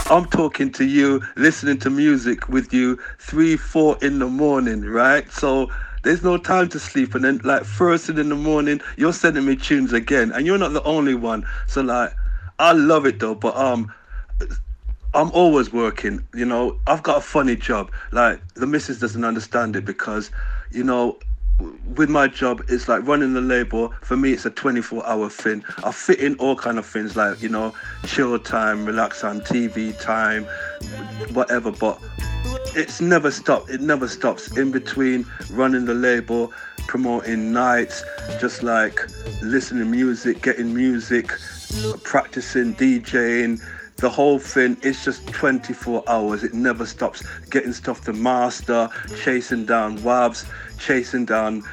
I'm talking to you, listening to music with you three, four in the morning, right? So there's no time to sleep. And then, like, first thing in the morning, you're sending me tunes again, and you're not the only one. So, like, I love it though, but um, I'm always working. You know, I've got a funny job. Like the missus doesn't understand it because, you know, with my job, it's like running the label. For me, it's a 24-hour thing. I fit in all kind of things like you know, chill time, relax time, TV time, whatever. But it's never stopped. It never stops. In between running the label, promoting nights, just like listening to music, getting music, practicing DJing the whole thing It's just 24 hours. It never stops. Getting stuff to master, chasing down wabs, chasing down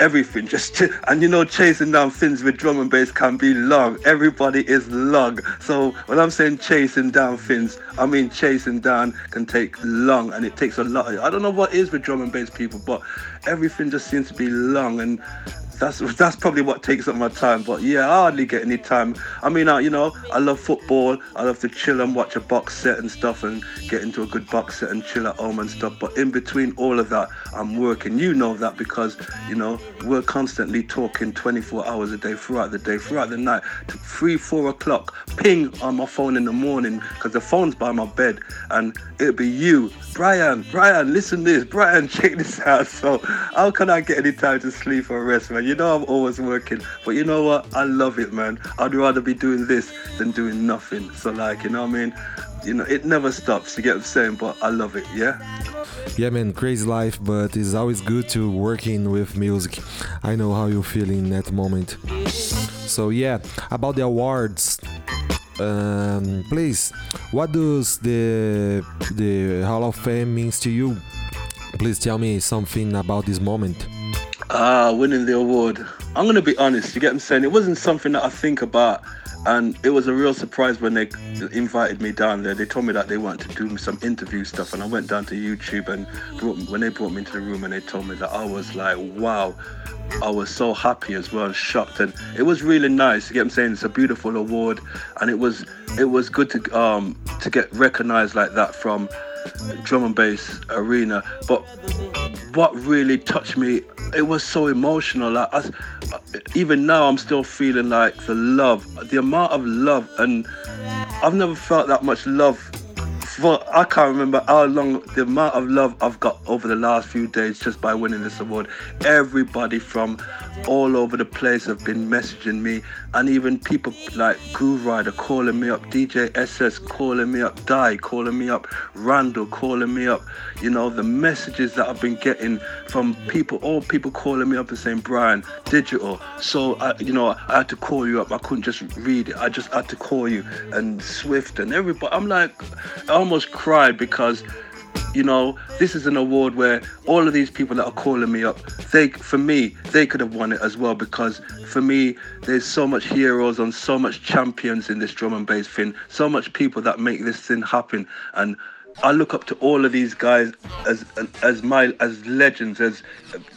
everything. Just and you know, chasing down things with drum and bass can be long. Everybody is long. So when I'm saying chasing down things, I mean chasing down can take long, and it takes a lot. I don't know what is with drum and bass people, but everything just seems to be long and that's that's probably what takes up my time. But yeah, I hardly get any time. I mean, I, you know, I love football. I love to chill and watch a box set and stuff, and get into a good box set and chill at home and stuff. But in between all of that, I'm working. You know that because you know we're constantly talking 24 hours a day throughout the day, throughout the night, to three, four o'clock. Ping on my phone in the morning because the phone's by my bed, and it'll be you, Bryan. Bryan, listen this. Bryan, check this out. So how can I get any time to sleep or rest, man? You know I'm always working, but you know what? I love it, man. I'd rather be doing this than doing nothing. So like, you know what I mean? You know, it never stops. You get what I'm saying? But I love it. Yeah. Yeah, man, crazy life, but it's always good to working with music. I know how you feel in that moment. So yeah, about the awards. Um, please, what does the the Hall of Fame means to you? Please tell me something about this moment. Ah, winning the award. I'm gonna be honest. You get what I'm saying? It wasn't something that I think about, and it was a real surprise when they invited me down there. They told me that they wanted to do some interview stuff, and I went down to YouTube and brought, when they brought me into the room and they told me that I was like, wow. I was so happy as well, shocked, and it was really nice. You get what I'm saying? It's a beautiful award, and it was it was good to um to get recognised like that from drum and bass arena. But what really touched me, it was so emotional. Like I, even now, I'm still feeling like the love, the amount of love, and I've never felt that much love. For I can't remember how long the amount of love I've got over the last few days just by winning this award. Everybody from all over the place have been messaging me, and even people like Grooverider calling me up, DJ SS calling me up, Die calling me up, Randall calling me up. You know, the messages that I've been getting from people, all people calling me up and saying, Bryan, digital. So, I, you know, I had to call you up. I couldn't just read it. I just had to call you and Swift and everybody. I'm like, I almost cried because you know, this is an award where all of these people that are calling me up, they, for me, they could have won it as well because for me, there's so much heroes and so much champions in this drum and bass thing, so much people that make this thing happen, and I look up to all of these guys as as my as legends, as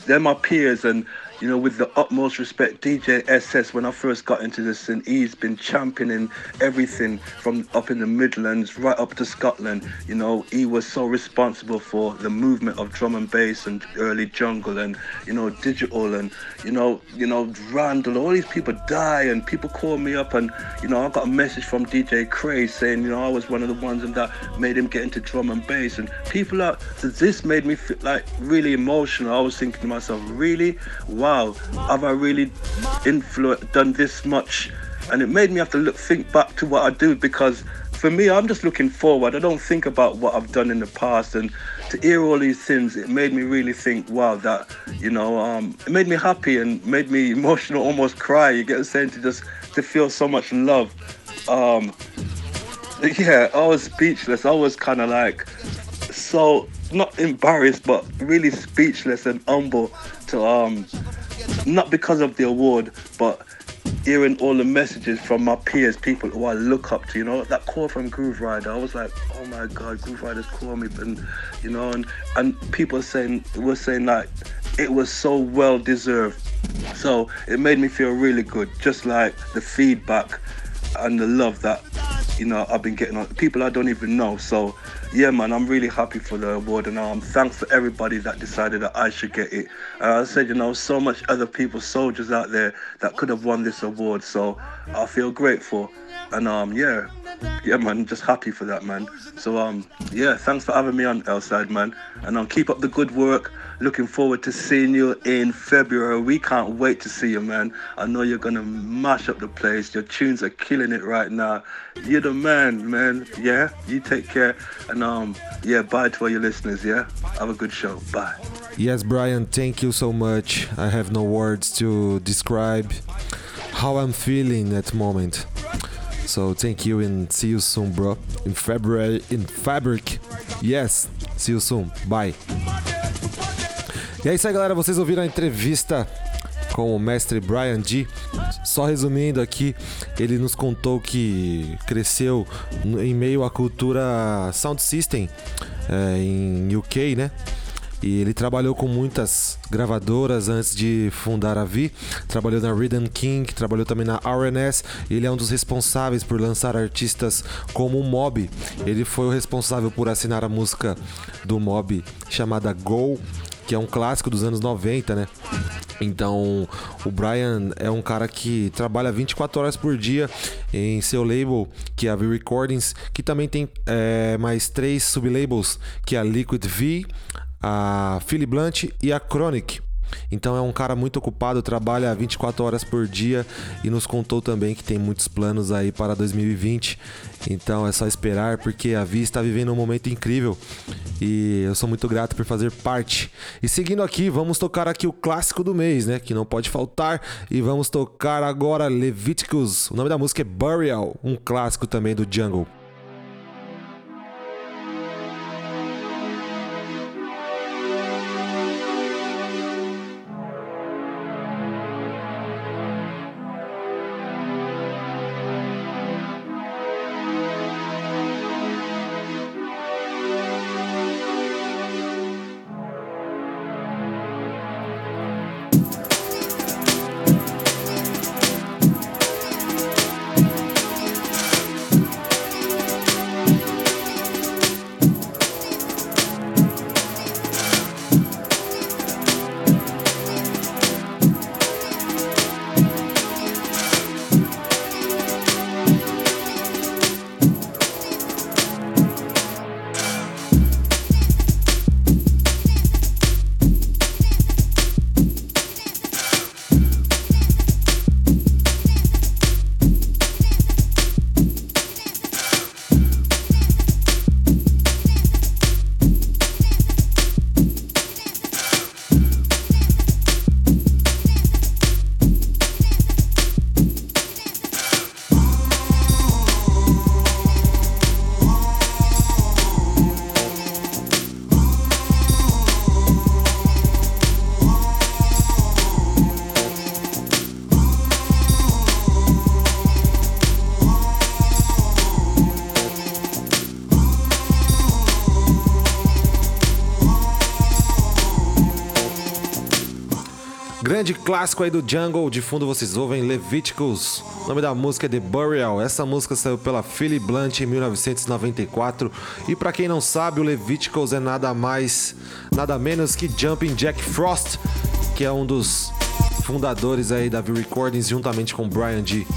they're my peers, and you know, with the utmost respect, DJ SS, when I first got into this, and he's been championing everything from up in the Midlands right up to Scotland. You know, he was so responsible for the movement of drum and bass and early jungle and you know digital and you know you know Randall. All these people die, and people call me up, and you know I got a message from DJ Craze saying you know I was one of the ones that made him get into drum and bass, and people are. So this made me feel like really emotional. I was thinking to myself, really, wow, have I really influenced, done this much? And it made me have to look, think back to what I do because for me, I'm just looking forward. I don't think about what I've done in the past. And to hear all these things, it made me really think, wow, that, you know, um, it made me happy and made me emotional, almost cry. You get I'm saying? To just, to feel so much love. Um, yeah, I was speechless. I was kind of like so not embarrassed, but really speechless and humble to um not because of the award, but hearing all the messages from my peers, people who I look up to, you know, that call from Grooverider, I was like, oh my God, Grooverider's called me, and you know, and and people saying were saying like it was so well deserved. So it made me feel really good, just like the feedback and the love that you know I've been getting on people I don't even know. So yeah, man, I'm really happy for the award, and I'm thanks for everybody that decided that I should get it. I said, you know, so much other people, soldiers out there that could have won this award, so I feel grateful, and um, yeah, yeah, man, just happy for that, man. So um, yeah, thanks for having me on Elside, man, and um, keep up the good work. Looking forward to seeing you in February. We can't wait to see you, man. I know you're gonna mash up the place. Your tunes are killing it right now. You're the man, man. Yeah, you take care. And um, yeah, bye to all your listeners. Yeah, have a good show. Bye. Yes, Bryan, thank you so much. I have no words to describe how I'm feeling at the moment. So thank you and see you soon, bro. In February in Fabric. Yes, see you soon. Bye. E é isso aí, galera. Vocês ouviram a entrevista com o mestre Brian G. Só resumindo aqui, ele nos contou que cresceu em meio à cultura sound system é, em UK, né? E ele trabalhou com muitas gravadoras antes de fundar a Vi. Trabalhou na Rhythm King, trabalhou também na RNS. Ele é um dos responsáveis por lançar artistas como o Mob. Ele foi o responsável por assinar a música do Mob chamada Go, que é um clássico dos anos 90, né? Então, o Brian é um cara que trabalha 24 horas por dia em seu label, que é a V Recordings, que também tem é, mais três sublabels, que é a Liquid V, a Philly Blunt e a Chronic. Então é um cara muito ocupado, trabalha 24 horas por dia e nos contou também que tem muitos planos aí para 2020. Então é só esperar porque a Vi está vivendo um momento incrível e eu sou muito grato por fazer parte. E seguindo aqui, vamos tocar aqui o clássico do mês, né, que não pode faltar e vamos tocar agora Leviticus. O nome da música é Burial, um clássico também do Jungle. Clássico aí do Jungle, de fundo vocês ouvem Leviticus. O nome da música é The Burial. Essa música saiu pela Philly Blunt em 1994. E para quem não sabe, o Leviticus é nada mais, nada menos que Jumping Jack Frost, que é um dos fundadores aí da V Recordings juntamente com Brian G.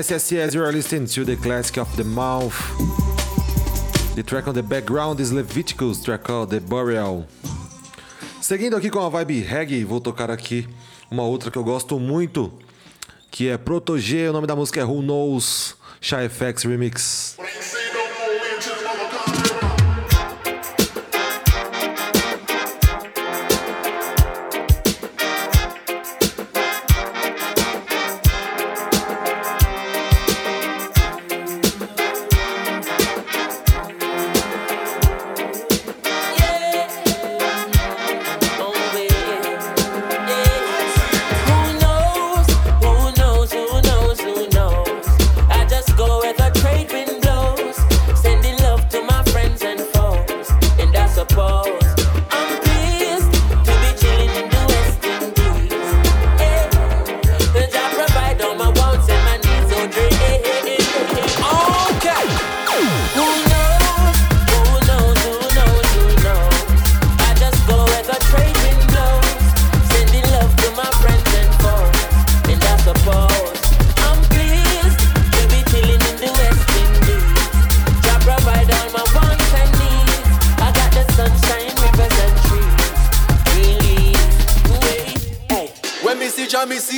Yes, yes, yes, you are listening to the classic of the mouth. The track on the background is Leviticus, track called The Burial. Seguindo aqui com a vibe reggae, vou tocar aqui uma outra que eu gosto muito, que é Protogê, o nome da música é Who Knows, Shy FX Remix.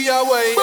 away.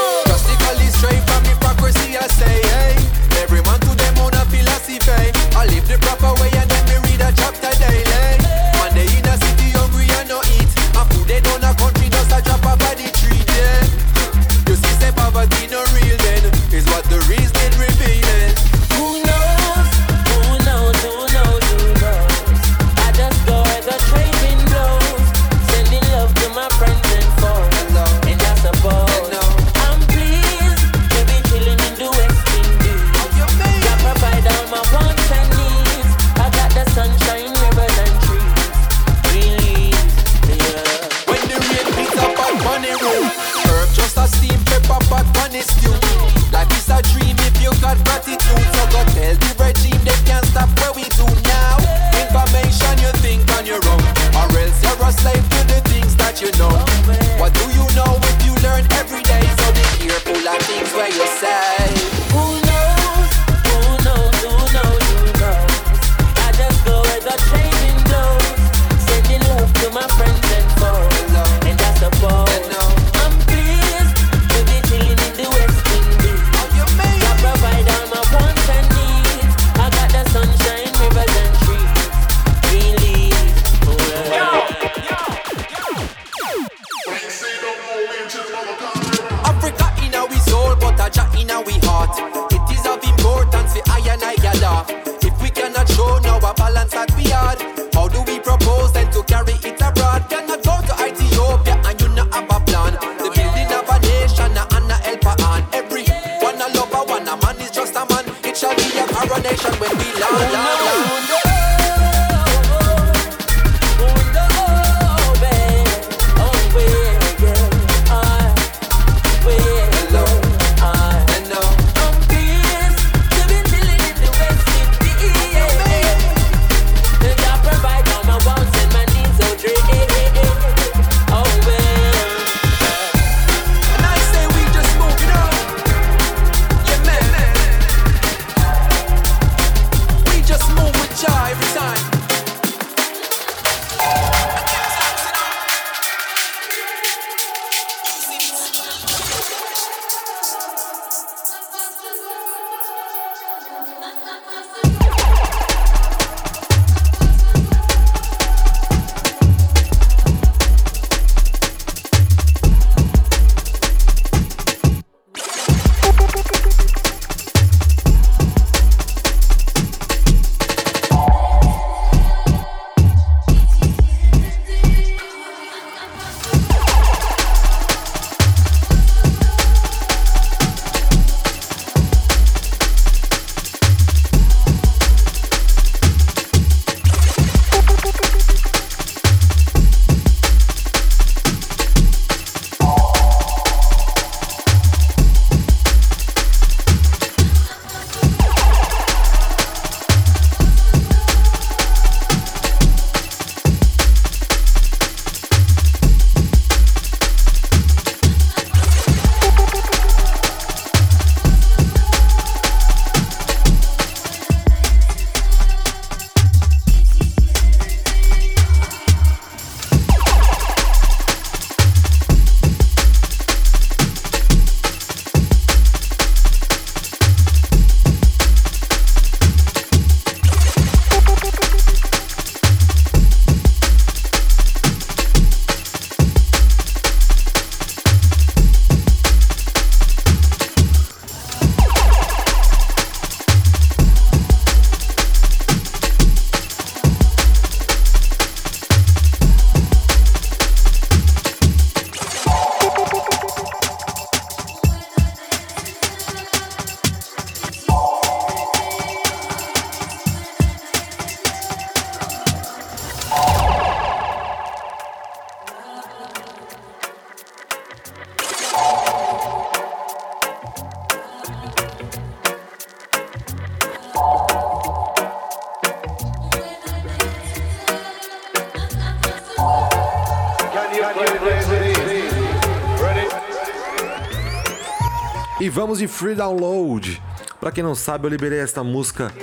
Falamos de Free Download. Para quem não sabe, eu liberei esta música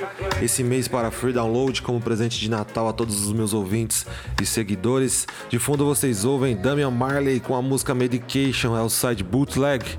esse mês para Free Download como presente de Natal a todos os meus ouvintes e seguidores. De fundo vocês ouvem Damian Marley com a música Medication, é o site bootleg.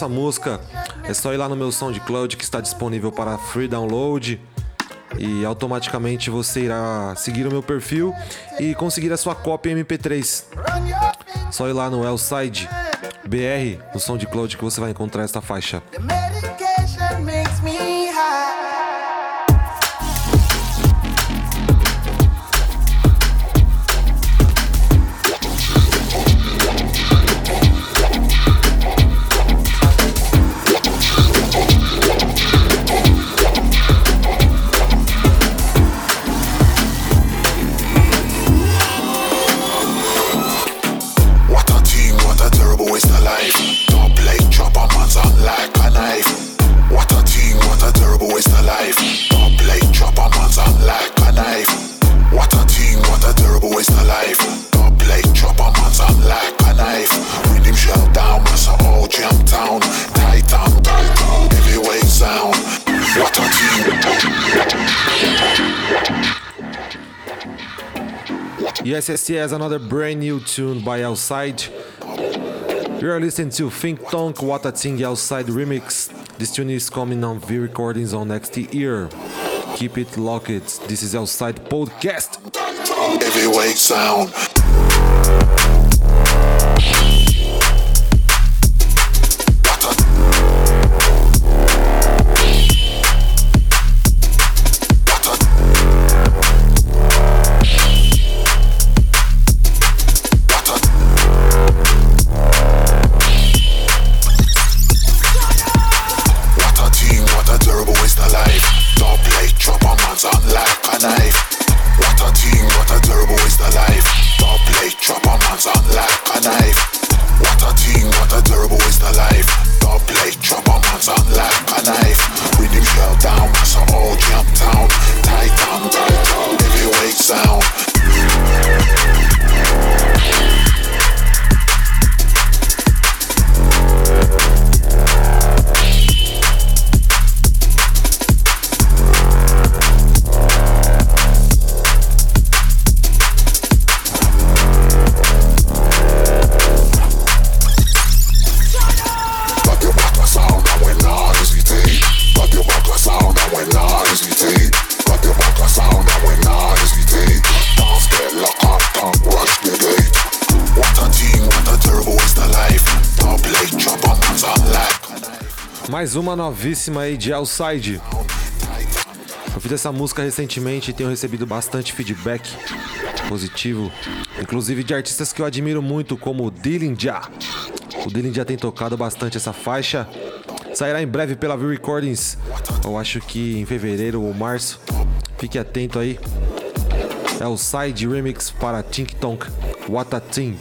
essa música, é só ir lá no meu SoundCloud que está disponível para free download e automaticamente você irá seguir o meu perfil e conseguir a sua cópia MP3. Só ir lá no Elside BR, no SoundCloud que você vai encontrar esta faixa. Yes, yes, yes, another brand new tune by Outside. You are listening to Think Tonk What a Thing Outside remix. This tune is coming on V Recordings on next year. Keep it locked. This is Outside Podcast. Heavyweight sound. the life. uma novíssima aí de Outside. Eu fiz essa música recentemente e tenho recebido bastante feedback positivo, inclusive de artistas que eu admiro muito, como o Dillinja. O Dillinja tem tocado bastante essa faixa. Sairá em breve pela View Recordings, eu acho que em fevereiro ou março. Fique atento aí. É o Side Remix para Tink Tonk Watatin.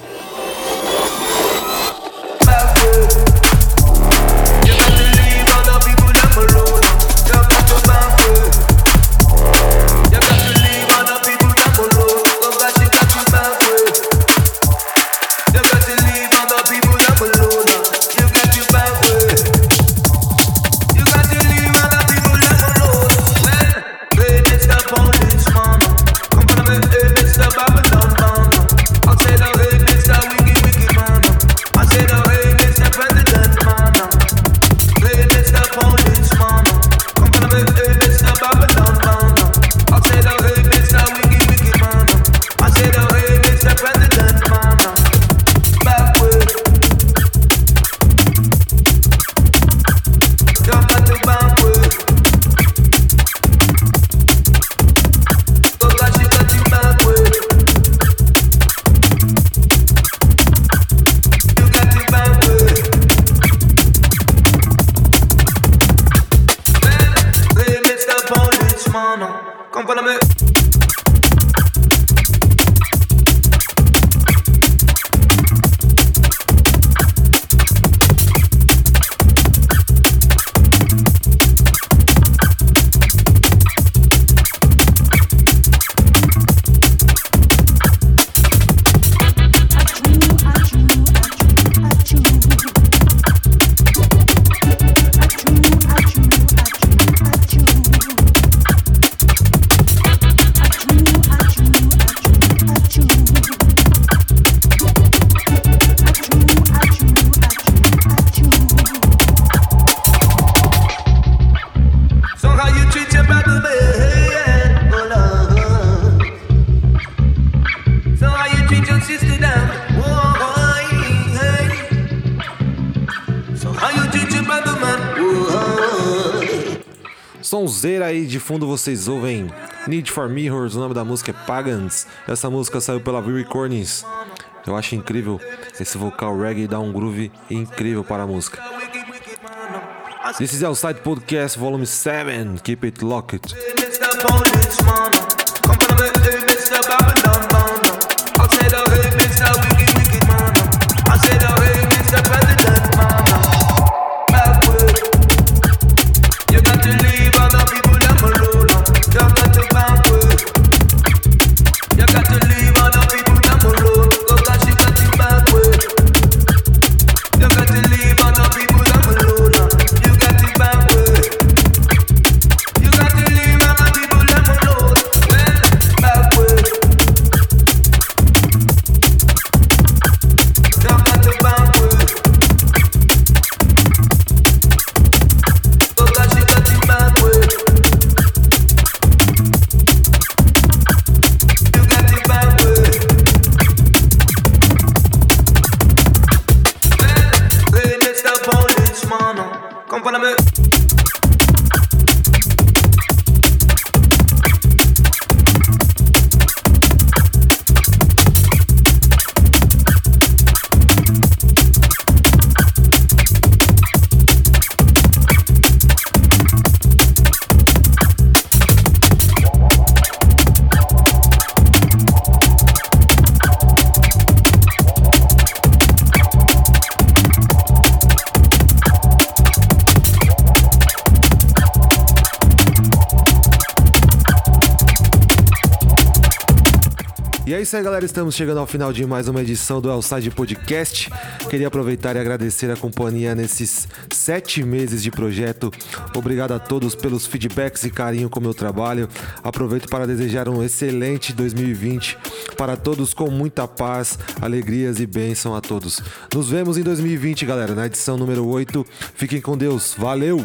Fundo vocês ouvem Need for Mirrors, o nome da música é Pagans. Essa música saiu pela Recordings. Eu acho incrível esse vocal reggae dá um groove incrível para a música. This is Outside Podcast Volume 7. Keep it locked. Isso aí, galera. Estamos chegando ao final de mais uma edição do Outside Podcast. Queria aproveitar e agradecer a companhia nesses sete meses de projeto. Obrigado a todos pelos feedbacks e carinho com o meu trabalho. Aproveito para desejar um excelente 2020 para todos com muita paz, alegrias e bênção a todos. Nos vemos em 2020, galera, na edição número 8. Fiquem com Deus. Valeu!